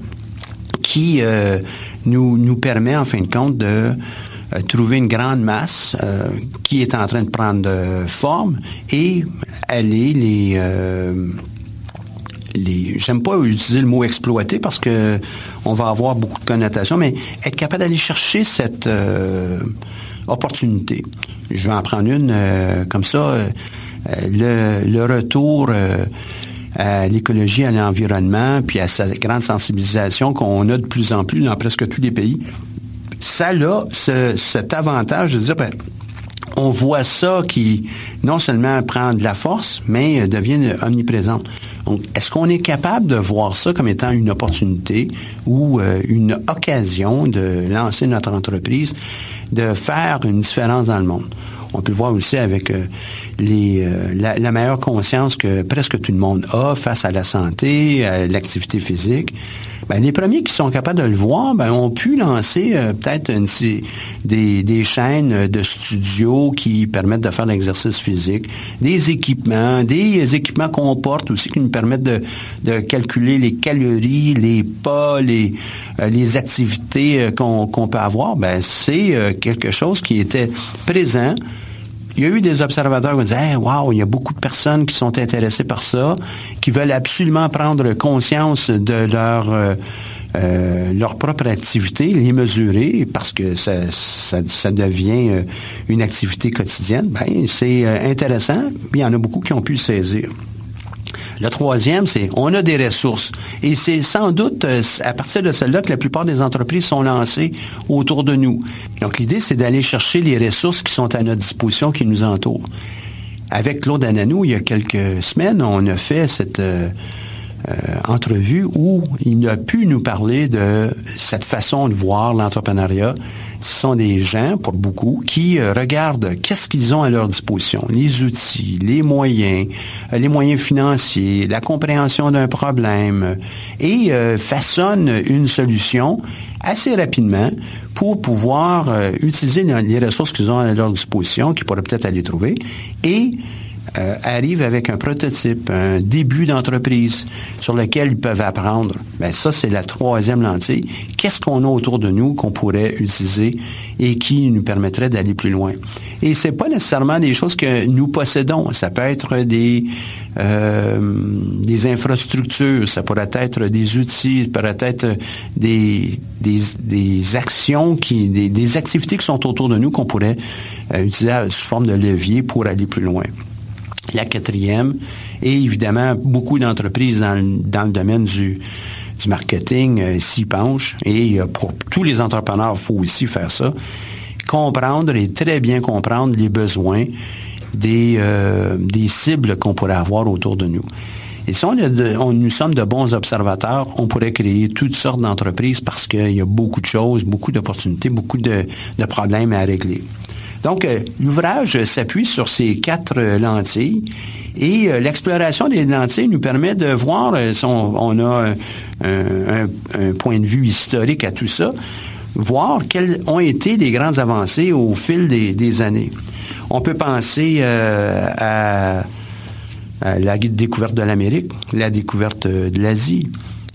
qui nous, nous permet, en fin de compte, de trouver une grande masse qui est en train de prendre forme et aller les j'aime pas utiliser le mot exploiter parce que on va avoir beaucoup de connotations, mais être capable d'aller chercher cette euh, opportunité. Je vais en prendre une euh, comme ça. Euh, le, retour à l'écologie, à l'environnement, puis à sa grande sensibilisation qu'on a de plus en plus dans presque tous les pays. Ça a cet avantage de dire, ben, on voit ça qui non seulement prend de la force, mais devient omniprésent. Donc, est-ce qu'on est capable de voir ça comme étant une opportunité ou euh, une occasion de lancer notre entreprise, de faire une différence dans le monde? On peut le voir aussi avec les, la, la, meilleure conscience que presque tout le monde a face à la santé, à l'activité physique. Ben, les premiers qui sont capables de le voir ben, ont pu lancer peut-être des, chaînes de studios qui permettent de faire l'exercice physique, des équipements, des équipements qu'on porte aussi qui nous permettent de, de calculer les calories, les pas, les, les activités qu'on peut avoir. Ben, c'est quelque chose qui était présent il y a eu des observateurs qui disaient Waouh, il y a beaucoup de personnes qui sont intéressées par ça, qui veulent absolument prendre conscience de leur euh, euh, leur propre activité, les mesurer, parce que ça, ça, devient euh, une activité quotidienne. Ben, c'est intéressant. Il y en a beaucoup qui ont pu le saisir. Le troisième, c'est on a des ressources. Et c'est sans doute euh, à partir de celle-là que la plupart des entreprises sont lancées autour de nous. Donc l'idée, c'est d'aller chercher les ressources qui sont à notre disposition, qui nous entourent. Avec Claude Ananou, il y a quelques semaines, on a fait cette euh, entrevue où il a pu nous parler de cette façon de voir l'entrepreneuriat. Ce sont des gens, pour beaucoup, qui euh, regardent qu'est-ce qu'ils ont à leur disposition, les outils, les moyens, euh, les moyens financiers, la compréhension d'un problème, et façonnent une solution assez rapidement pour pouvoir utiliser les ressources qu'ils ont à leur disposition, qu'ils pourraient peut-être aller trouver, et euh, arrivent avec un prototype, un début d'entreprise sur lequel ils peuvent apprendre. Ben ça, c'est la troisième lentille. Qu'est-ce qu'on a autour de nous qu'on pourrait utiliser et qui nous permettrait d'aller plus loin? Et c'est pas nécessairement des choses que nous possédons. Ça peut être des euh, des infrastructures, ça pourrait être des outils, ça pourrait être des, des, actions, qui, des, des, activités qui sont autour de nous qu'on pourrait euh, utiliser sous forme de levier pour aller plus loin la quatrième, et évidemment, beaucoup d'entreprises dans, le domaine du, marketing euh, s'y penchent, et pour tous les entrepreneurs, il faut aussi faire ça, comprendre et très bien comprendre les besoins des, euh, cibles qu'on pourrait avoir autour de nous. Et si nous sommes de bons observateurs, on pourrait créer toutes sortes d'entreprises parce qu'il y a beaucoup de choses, beaucoup d'opportunités, beaucoup de problèmes à régler. Donc, euh, l'ouvrage s'appuie sur ces quatre euh, lentilles et euh, l'exploration des lentilles nous permet de voir, on, a un, point de vue historique à tout ça, voir quelles ont été les grandes avancées au fil des, années. On peut penser à, la découverte de l'Amérique, la découverte de l'Asie,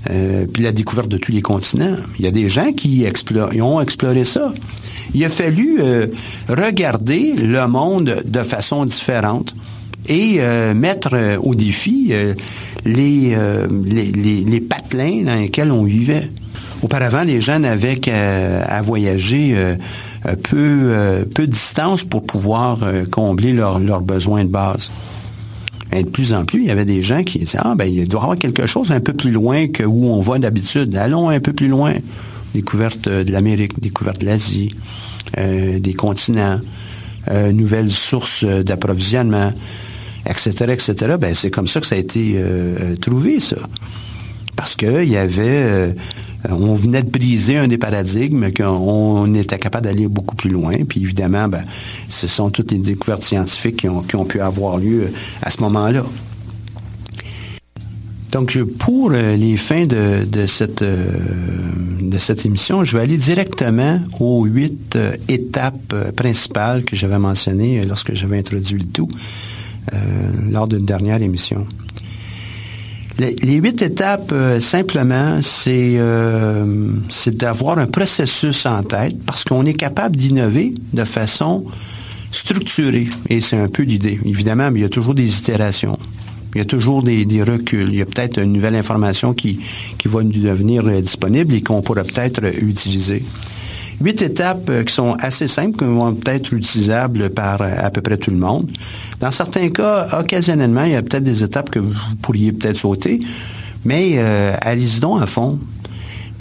puis la découverte de tous les continents. Il y a des gens qui ont exploré ça. Il a fallu euh, regarder le monde de façon différente et euh, mettre euh, au défi les, les, les, patelins dans lesquels on vivait. Auparavant, les gens n'avaient qu'à voyager peu, peu de distance pour pouvoir combler leurs besoins de base. Et de plus en plus, il y avait des gens qui disaient, ah ben, il doit y avoir quelque chose un peu plus loin que où on va d'habitude. Allons un peu plus loin découverte euh, de l'Amérique, découverte de l'Asie, euh, des continents, euh, nouvelles sources d'approvisionnement, etc., etc. Ben, c'est comme ça que ça a été trouvé, ça. Parce que il y avait, on venait de briser un des paradigmes, qu'on était capable d'aller beaucoup plus loin. Puis évidemment, ben, ce sont toutes les découvertes scientifiques qui ont, pu avoir lieu à ce moment-là. Donc, pour euh, les fins de, cette, euh, émission, je vais aller directement aux huit euh, étapes principales que j'avais mentionnées lorsque j'avais introduit le tout lors d'une dernière émission. Les, huit étapes, simplement, c'est c'est d'avoir un processus en tête parce qu'on est capable d'innover de façon structurée. Et c'est un peu l'idée. Évidemment, mais il y a toujours des itérations. Il y a toujours des, reculs. Il y a peut-être une nouvelle information qui, qui va nous devenir euh, disponible et qu'on pourra peut-être euh, utiliser. Huit étapes euh, qui sont assez simples, qui vont peut-être utilisables par à peu près tout le monde. Dans certains cas, occasionnellement, il y a peut-être des étapes que vous pourriez peut-être sauter, mais allez-y donc à fond.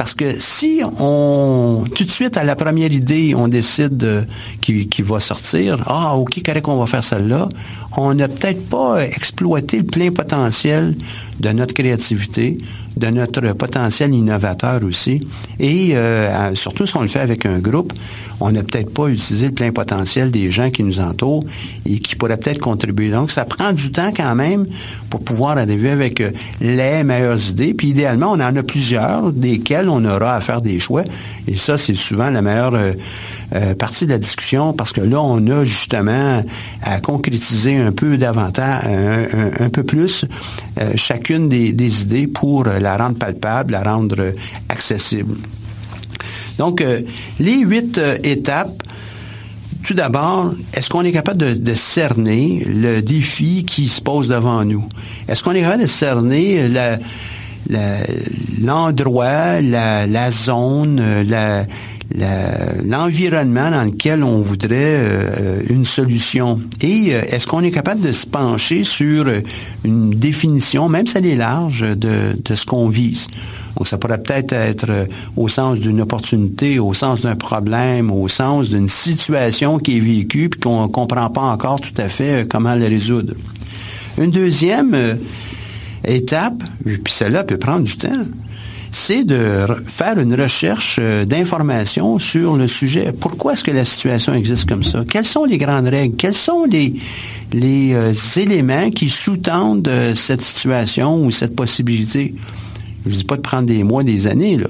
Parce que si on, tout de suite, à la première idée, on décide qui, qui va sortir, ah, OK, correct, on va faire celle-là, on n'a peut-être pas exploité le plein potentiel de notre créativité, de notre potentiel innovateur aussi. Et euh, surtout si on le fait avec un groupe, on n'a peut-être pas utilisé le plein potentiel des gens qui nous entourent et qui pourraient peut-être contribuer. Donc, ça prend du temps quand même pour pouvoir arriver avec euh, les meilleures idées. Puis idéalement, on en a plusieurs, desquelles on aura à faire des choix. Et ça, c'est souvent la meilleure euh, partie de la discussion parce que là, on a justement à concrétiser un peu davantage, un, peu plus chacune des, idées pour la rendre palpable, la rendre accessible. Donc, euh, les huit euh, étapes, tout d'abord, est-ce qu'on est capable de, cerner le défi qui se pose devant nous? Est-ce qu'on est capable de cerner l'endroit, la, zone, l'environnement dans lequel on voudrait euh, une solution. Et est-ce qu'on est capable de se pencher sur une définition, même si elle est large, de ce qu'on vise? Donc, ça pourrait peut-être être euh, au sens d'une opportunité, au sens d'un problème, au sens d'une situation qui est vécue puis qu'on ne comprend pas encore tout à fait euh, comment la résoudre. Une deuxième euh, étape, puis celle-là peut prendre du temps, c'est de faire une recherche d'informations sur le sujet. Pourquoi est-ce que la situation existe comme ça? Quelles sont les grandes règles? Quels sont les, les éléments qui sous-tendent cette situation ou cette possibilité? Je ne dis pas de prendre des mois, des années, là.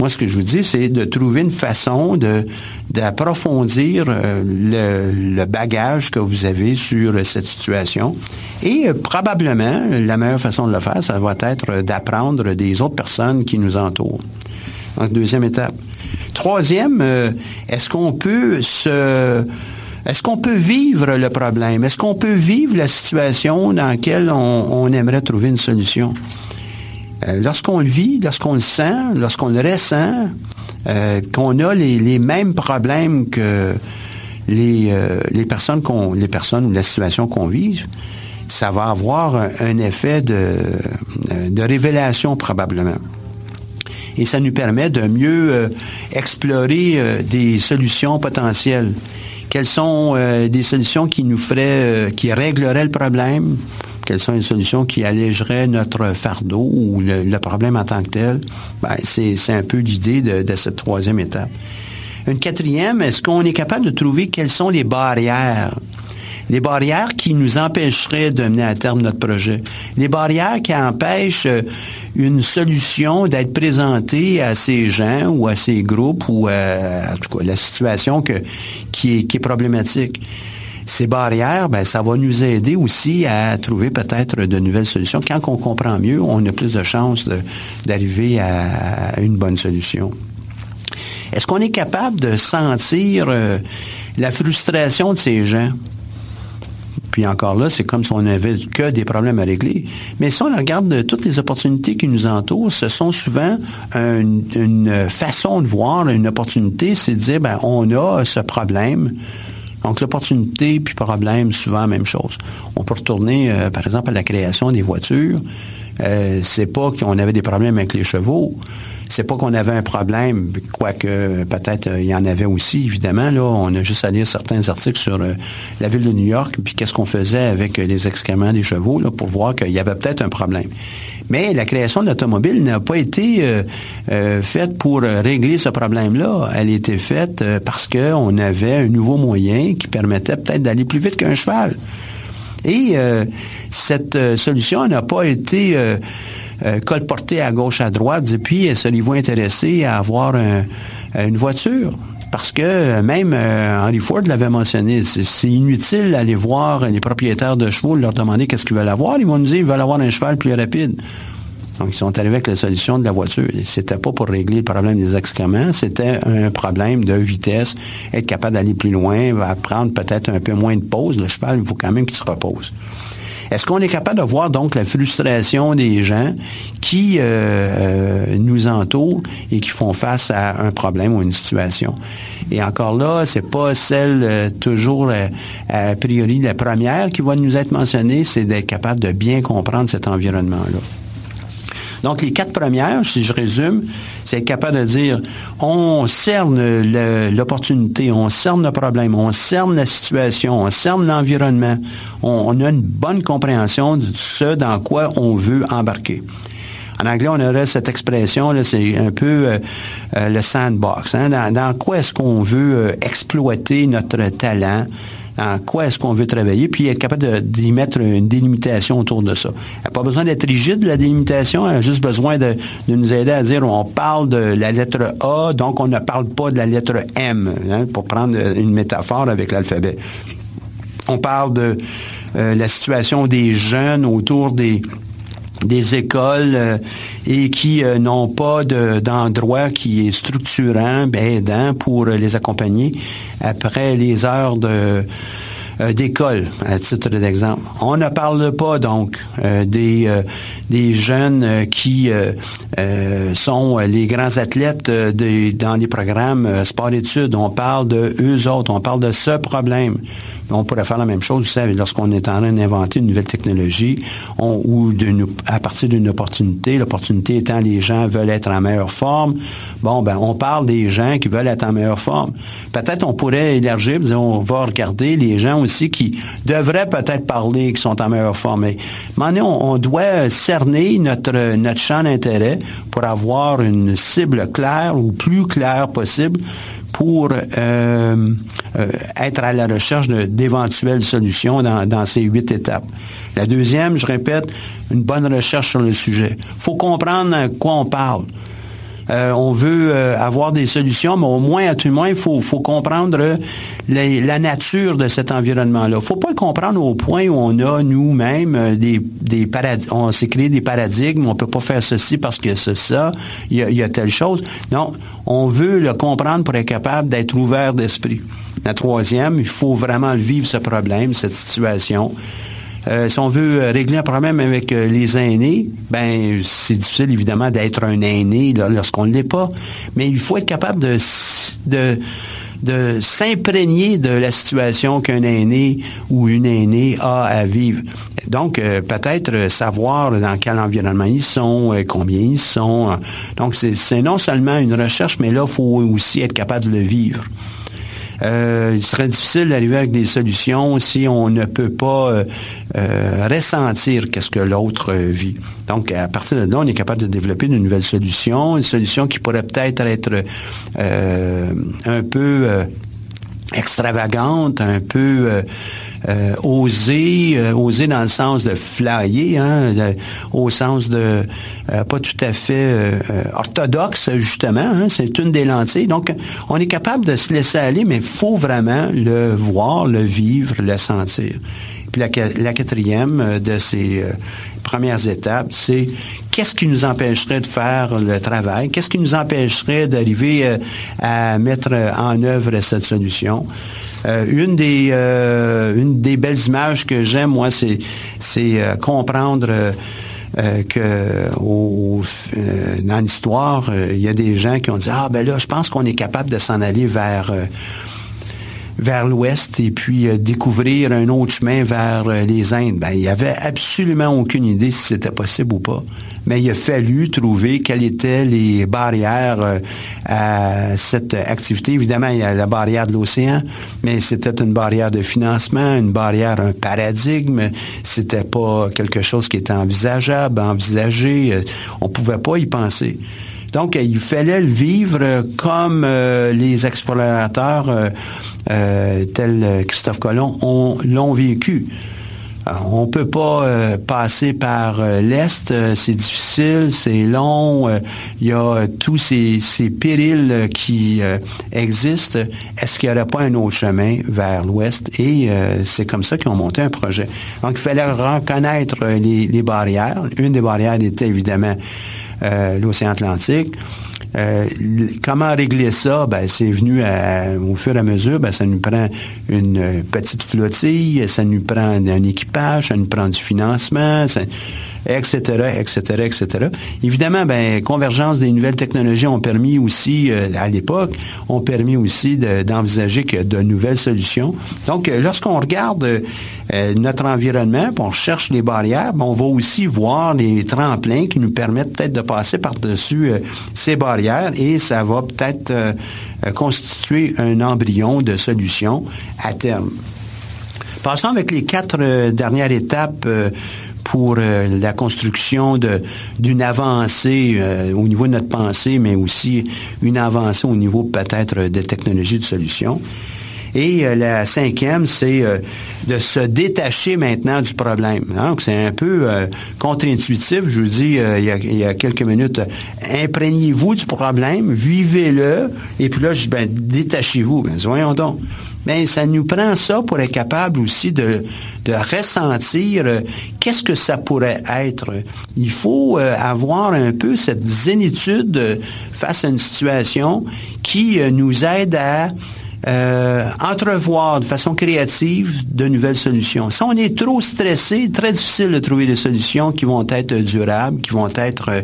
Moi, ce que je vous dis, c'est de trouver une façon de d'approfondir euh, le, bagage que vous avez sur cette situation. Et euh, probablement, la meilleure façon de le faire, ça va être d'apprendre des autres personnes qui nous entourent. Donc, deuxième étape. Troisième, euh, est-ce qu'on peut se est-ce qu'on peut vivre le problème? Est-ce qu'on peut vivre la situation dans laquelle on aimerait trouver une solution? Euh, lorsqu'on le vit, lorsqu'on le sent, lorsqu'on le ressent, euh, qu'on a les, mêmes problèmes que les, euh, les personnes qu'on, les personnes ou la situation qu'on vit, ça va avoir un, effet de, de révélation probablement. Et ça nous permet de mieux explorer des solutions potentielles. Quelles sont des solutions qui nous feraient, qui régleraient le problème, quelles sont les solutions qui allégeraient notre fardeau ou le, problème en tant que tel, ben, c'est, un peu l'idée de, cette troisième étape. Une quatrième, est-ce qu'on est capable de trouver quelles sont les barrières? Les barrières qui nous empêcheraient de mener à terme notre projet, les barrières qui empêchent euh, une solution d'être présentée à ces gens ou à ces groupes ou à, tout cas, la situation qui est problématique ces barrières, ben, ça va nous aider aussi à trouver peut-être de nouvelles solutions. Quand on comprend mieux, on a plus de chances d'arriver à, une bonne solution. Est-ce qu'on est capable de sentir euh, la frustration de ces gens? Puis encore là, c'est comme si on n'avait que des problèmes à régler. Mais si on regarde toutes les opportunités qui nous entourent, ce sont souvent une, façon de voir une opportunité, c'est de dire, ben, on a ce problème, donc, l'opportunité puis problème, souvent la même chose. On peut retourner, euh, par exemple, à la création des voitures. Euh, c'est pas qu'on avait des problèmes avec les chevaux. C'est pas qu'on avait un problème, quoique peut-être euh, il y en avait aussi, évidemment. Là, on a juste à lire certains articles sur euh, la ville de New York, puis qu'est-ce qu'on faisait avec les excréments des chevaux, pour voir qu'il y avait peut-être un problème. Mais la création de l'automobile n'a pas été faite pour régler ce problème-là. Elle a été faite parce qu'on avait un nouveau moyen qui permettait peut-être d'aller plus vite qu'un cheval. Et cette solution n'a pas été euh, colporté à gauche, à droite, et puis seriez-vous intéressé à avoir une voiture? Parce que même euh, Henry Ford l'avait mentionné, c'est inutile d'aller voir les propriétaires de chevaux, leur demander qu'est-ce qu'ils veulent avoir. Ils vont nous dire qu'ils veulent avoir un cheval plus rapide. Donc, ils sont arrivés avec la solution de la voiture. C'était pas pour régler le problème des excréments, c'était un problème de vitesse, être capable d'aller plus loin, prendre peut-être un peu moins de pause. Le cheval, il faut quand même qu'il se repose. Est-ce qu'on est capable de voir donc la frustration des gens qui euh, euh, nous entourent et qui font face à un problème ou une situation? Et encore là, c'est pas celle euh, toujours a priori la première qui va nous être mentionnée, c'est d'être capable de bien comprendre cet environnement-là. Donc, les quatre premières, si je résume, c'est être capable de dire, on cerne l'opportunité, on cerne le problème, on cerne la situation, on cerne l'environnement, on, a une bonne compréhension de ce dans quoi on veut embarquer. En anglais, on aurait cette expression, c'est un peu le sandbox. Hein? Dans, dans, quoi est-ce qu'on veut exploiter notre talent? En quoi est-ce qu'on veut travailler, puis être capable d'y mettre une délimitation autour de ça. Il n'y a pas besoin d'être rigide, la délimitation, elle a juste besoin de, nous aider à dire on parle de la lettre A, donc on ne parle pas de la lettre M, hein, pour prendre une métaphore avec l'alphabet. On parle de euh, la situation des jeunes autour des des écoles euh, et qui euh, n'ont pas d'endroit qui est structurant, aidant pour les accompagner après les heures euh, d'école, à titre d'exemple. On ne parle pas donc des, des jeunes qui sont les grands athlètes dans les programmes sport-études. On parle de eux autres, on parle de ce problème. On pourrait faire la même chose, vous savez, lorsqu'on est en train d'inventer une nouvelle technologie ou à partir d'une opportunité, l'opportunité étant les gens veulent être en meilleure forme. Bon, ben, on parle des gens qui veulent être en meilleure forme. Peut-être on pourrait élargir, on va regarder les gens aussi qui devraient peut-être parler, qui sont en meilleure forme. Mais, on, on doit cerner notre champ d'intérêt pour avoir une cible claire ou plus claire possible pour euh, euh, être à la recherche d'éventuelles solutions dans, dans, ces huit étapes. La deuxième, je répète, une bonne recherche sur le sujet. Il faut comprendre à quoi on parle. Euh, on veut euh, avoir des solutions, mais au moins, à tout le moins, il faut, comprendre la nature de cet environnement-là. Il faut pas le comprendre au point où on a nous-mêmes euh, des, paradigmes, on s'est créé des paradigmes, on peut pas faire ceci parce que c'est y, a, il y a telle chose. Non, on veut le comprendre pour être capable d'être ouvert d'esprit. La troisième, il faut vraiment vivre ce problème, cette situation. Euh, si on veut euh, régler un problème avec euh, les aînés, ben c'est difficile évidemment d'être un aîné lorsqu'on ne l'est pas, mais il faut être capable de, s'imprégner de la situation qu'un aîné ou une aînée a à vivre. Donc, peut-être savoir dans quel environnement ils sont, combien ils sont. Donc, c'est non seulement une recherche, mais là, il faut aussi être capable de le vivre. Euh, il serait difficile d'arriver avec des solutions si on ne peut pas euh, euh, ressentir qu'est-ce que l'autre vit. Donc, à partir de là, on est capable de développer une nouvelle solution, une solution qui pourrait peut-être être, un peu extravagante, un peu euh, oser, euh, oser dans le sens de flyer, hein, au sens de euh, pas tout à fait orthodoxe justement. Hein, c'est une des lentilles. Donc, on est capable de se laisser aller, mais il faut vraiment le voir, le vivre, le sentir. Puis la, la quatrième de ces premières étapes, c'est qu'est-ce qui nous empêcherait de faire le travail? Qu'est-ce qui nous empêcherait d'arriver à mettre en œuvre cette solution? Euh, une des euh, une des belles images que j'aime moi, c'est c'est euh, comprendre que au, dans l'histoire, il y a des gens qui ont dit ah ben là, je pense qu'on est capable de s'en aller vers vers l'ouest et puis découvrir un autre chemin vers les Indes. Ben, il avait absolument aucune idée si c'était possible ou pas mais il a fallu trouver quelles étaient les barrières euh, à cette activité. Évidemment, il y a la barrière de l'océan, mais c'était une barrière de financement, une barrière, un paradigme. C'était pas quelque chose qui était envisageable, envisagé. Euh, on pouvait pas y penser. Donc, il fallait le vivre comme euh, les explorateurs tels Christophe Colomb l'ont vécu. Euh, on peut pas euh, passer par euh, l'Est, c'est difficile, c'est long, il y a tous ces, périls qui existent. Est-ce qu'il n'y aurait pas un autre chemin vers l'Ouest? Et c'est comme ça qu'ils ont monté un projet. Donc, il fallait reconnaître les barrières. Une des barrières était évidemment l'océan Atlantique. Euh, comment régler ça? Ben, c'est venu au fur et à mesure, ben, ça nous prend une petite flottille, ça nous prend un équipage, ça nous prend du financement, etc., etc., etc. Évidemment, ben, convergence des nouvelles technologies ont permis aussi, euh, à l'époque, ont permis aussi d'envisager que de nouvelles solutions. Donc, euh, lorsqu'on regarde euh, notre environnement, on cherche les barrières, ben, on va aussi voir les tremplins qui nous permettent peut-être de passer par-dessus ces barrières et ça va peut-être constituer un embryon de solution à terme. Passons avec les quatre dernières étapes pour la construction d'une avancée au niveau de notre pensée, mais aussi une avancée au niveau peut-être des technologies de solutions. Et euh, la cinquième, c'est euh, de se détacher maintenant du problème. Donc, c'est un peu euh, contre-intuitif. Je vous dis il y, a, quelques minutes, imprégnez-vous du problème, vivez-le, et puis là, je dis, ben, détachez-vous. Ben, voyons donc. Mais ça nous prend ça pour être capable aussi de ressentir qu'est-ce que ça pourrait être. Il faut avoir un peu cette zénitude face à une situation qui nous aide à euh, entrevoir de façon créative de nouvelles solutions. Si on est trop stressé, très difficile de trouver des solutions qui vont être durables, qui vont être euh,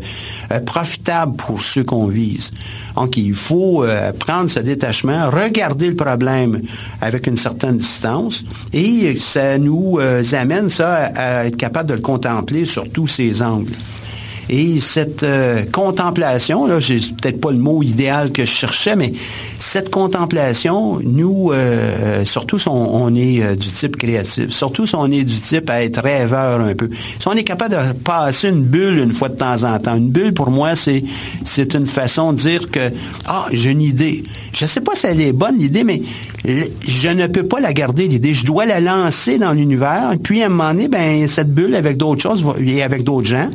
euh, profitables pour ceux qu'on vise. Donc, il faut prendre ce détachement, regarder le problème avec une certaine distance et ça nous amène ça à être capable de le contempler sur tous ses angles. Et cette euh, contemplation, là, j'ai peut-être pas le mot idéal que je cherchais, mais cette contemplation, nous, euh, euh, surtout si on, est du type créatif, surtout si on est du type à être rêveur un peu, si on est capable de passer une bulle une fois de temps en temps, une bulle pour moi, c'est c'est une façon de dire que ah j'ai une idée. Je sais pas si elle est bonne l'idée, mais je ne peux pas la garder l'idée. Je dois la lancer dans l'univers. Puis à un moment donné, ben cette bulle avec d'autres choses et avec d'autres gens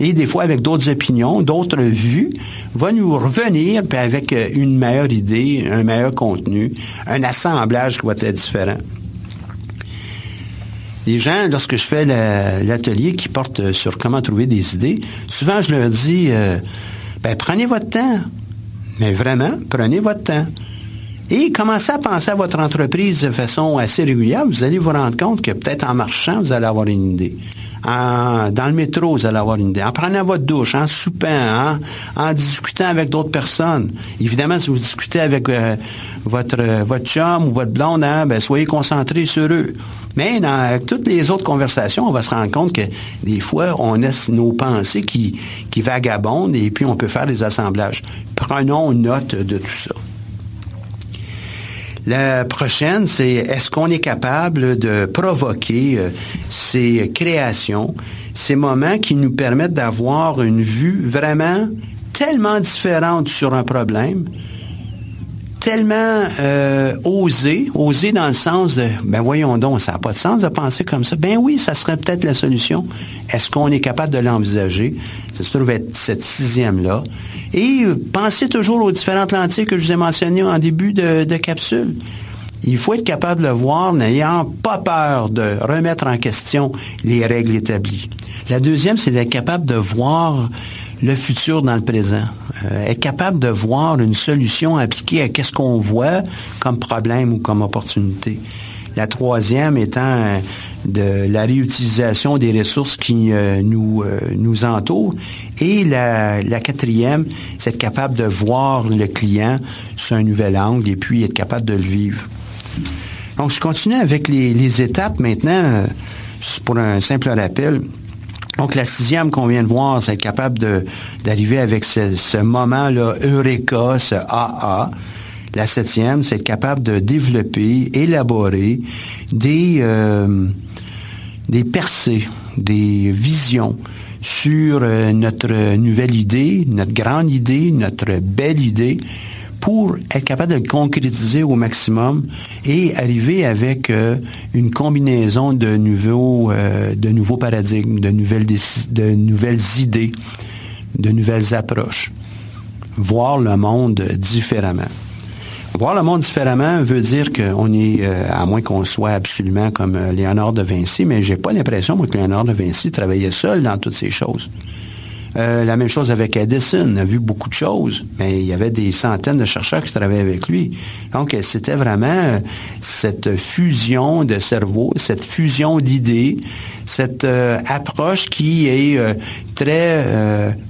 et des fois avec d'autres opinions, d'autres vues, va nous revenir avec euh, une meilleure idée, un meilleur contenu, un assemblage qui va être différent. Les gens, lorsque je fais l'atelier qui porte sur comment trouver des idées, souvent je leur dis, euh, ben, prenez votre temps. Mais vraiment, prenez votre temps. Et commencez à penser à votre entreprise de façon assez régulière. Vous allez vous rendre compte que peut-être en marchant, vous allez avoir une idée dans le métro, vous allez avoir une idée. En prenant votre douche, en soupant, en discutant avec d'autres personnes. Évidemment, si vous discutez avec euh, votre votre chum ou votre blonde, hein, ben, soyez concentrés sur eux. Mais dans toutes les autres conversations, on va se rendre compte que des fois, on laisse nos pensées qui, qui vagabondent et puis on peut faire des assemblages. Prenons note de tout ça. La prochaine, c'est est-ce qu'on est capable de provoquer euh, ces créations, ces moments qui nous permettent d'avoir une vue vraiment tellement différente sur un problème, tellement euh, osé, osé dans le sens de, ben voyons donc, ça n'a pas de sens de penser comme ça. Ben oui, ça serait peut-être la solution. Est-ce qu'on est capable de l'envisager? Ça se trouve être cette sixième-là. Et pensez toujours aux différents Atlantiques que je vous ai mentionnés en début de, de capsule. Il faut être capable de le voir n'ayant pas peur de remettre en question les règles établies. La deuxième, c'est d'être capable de voir le futur dans le présent. Euh, être capable de voir une solution appliquée à qu'est-ce qu'on voit comme problème ou comme opportunité. La troisième étant euh, la réutilisation des ressources qui euh, nous, entourent. Et la, quatrième, c'est être capable de voir le client sous un nouvel angle et puis être capable de le vivre. Donc, je continue avec les, les étapes maintenant, pour un simple rappel. Donc, la sixième qu'on vient de voir, c'est être capable d'arriver avec ce, moment-là, Eureka, ce AA. La septième, c'est être capable de développer, élaborer des, euh, des percées, des visions sur euh, notre nouvelle idée, notre grande idée, notre belle idée, pour être capable de le concrétiser au maximum et arriver avec euh, une combinaison de nouveaux, euh, de nouveaux paradigmes, de nouvelles, de nouvelles idées, de nouvelles approches. Voir le monde différemment. Voir le monde différemment veut dire qu'on est, euh, à moins qu'on soit absolument comme Léonard de Vinci, mais j'ai pas l'impression, que Léonard de Vinci travaillait seul dans toutes ces choses. Euh, la même chose avec Edison. On a vu beaucoup de choses, mais il y avait des centaines de chercheurs qui travaillaient avec lui. Donc, c'était vraiment euh, cette fusion de cerveau, cette fusion d'idées, cette euh, approche qui est très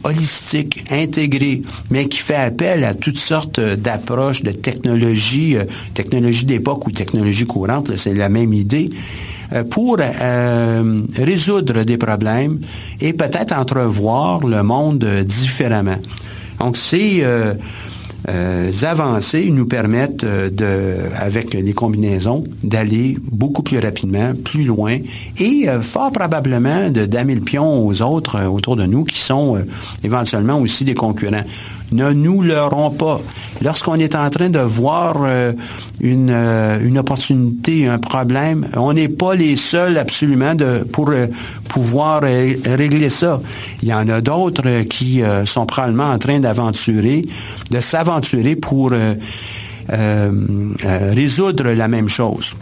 holistique, intégrée, mais qui fait appel à toutes sortes d'approches, de technologies, technologies d'époque ou technologies courantes, c'est la même idée pour euh, résoudre des problèmes et peut-être entrevoir le monde différemment. Donc c'est euh, euh, avancées nous permettent euh, de, avec les combinaisons, d'aller beaucoup plus rapidement, plus loin et euh, fort probablement de damer le pion aux autres autour de nous qui sont éventuellement aussi des concurrents. Ne nous leurrons pas. Lorsqu'on est en train de voir une, une opportunité, un problème, on n'est pas les seuls absolument pour pouvoir régler ça. Il y en a d'autres qui sont probablement en train d'aventurer, de s'aventurer pour euh, euh, euh, résoudre la même chose.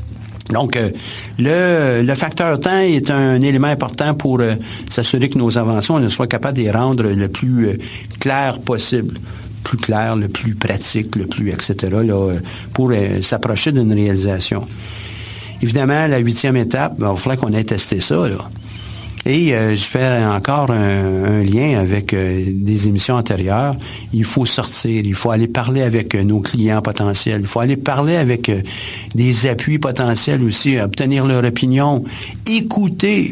Donc, le, le, facteur temps est un élément important pour s'assurer que nos inventions ne soient capables de les rendre le plus clair possible plus clair, le plus pratique, le plus, etc., là, pour s'approcher d'une réalisation. Évidemment, la huitième étape, ben, il va falloir qu'on ait testé ça. Là. Et euh, je fais encore un, lien avec euh, des émissions antérieures. Il faut sortir, il faut aller parler avec euh, nos clients potentiels, il faut aller parler avec des appuis potentiels aussi, obtenir leur opinion, écouter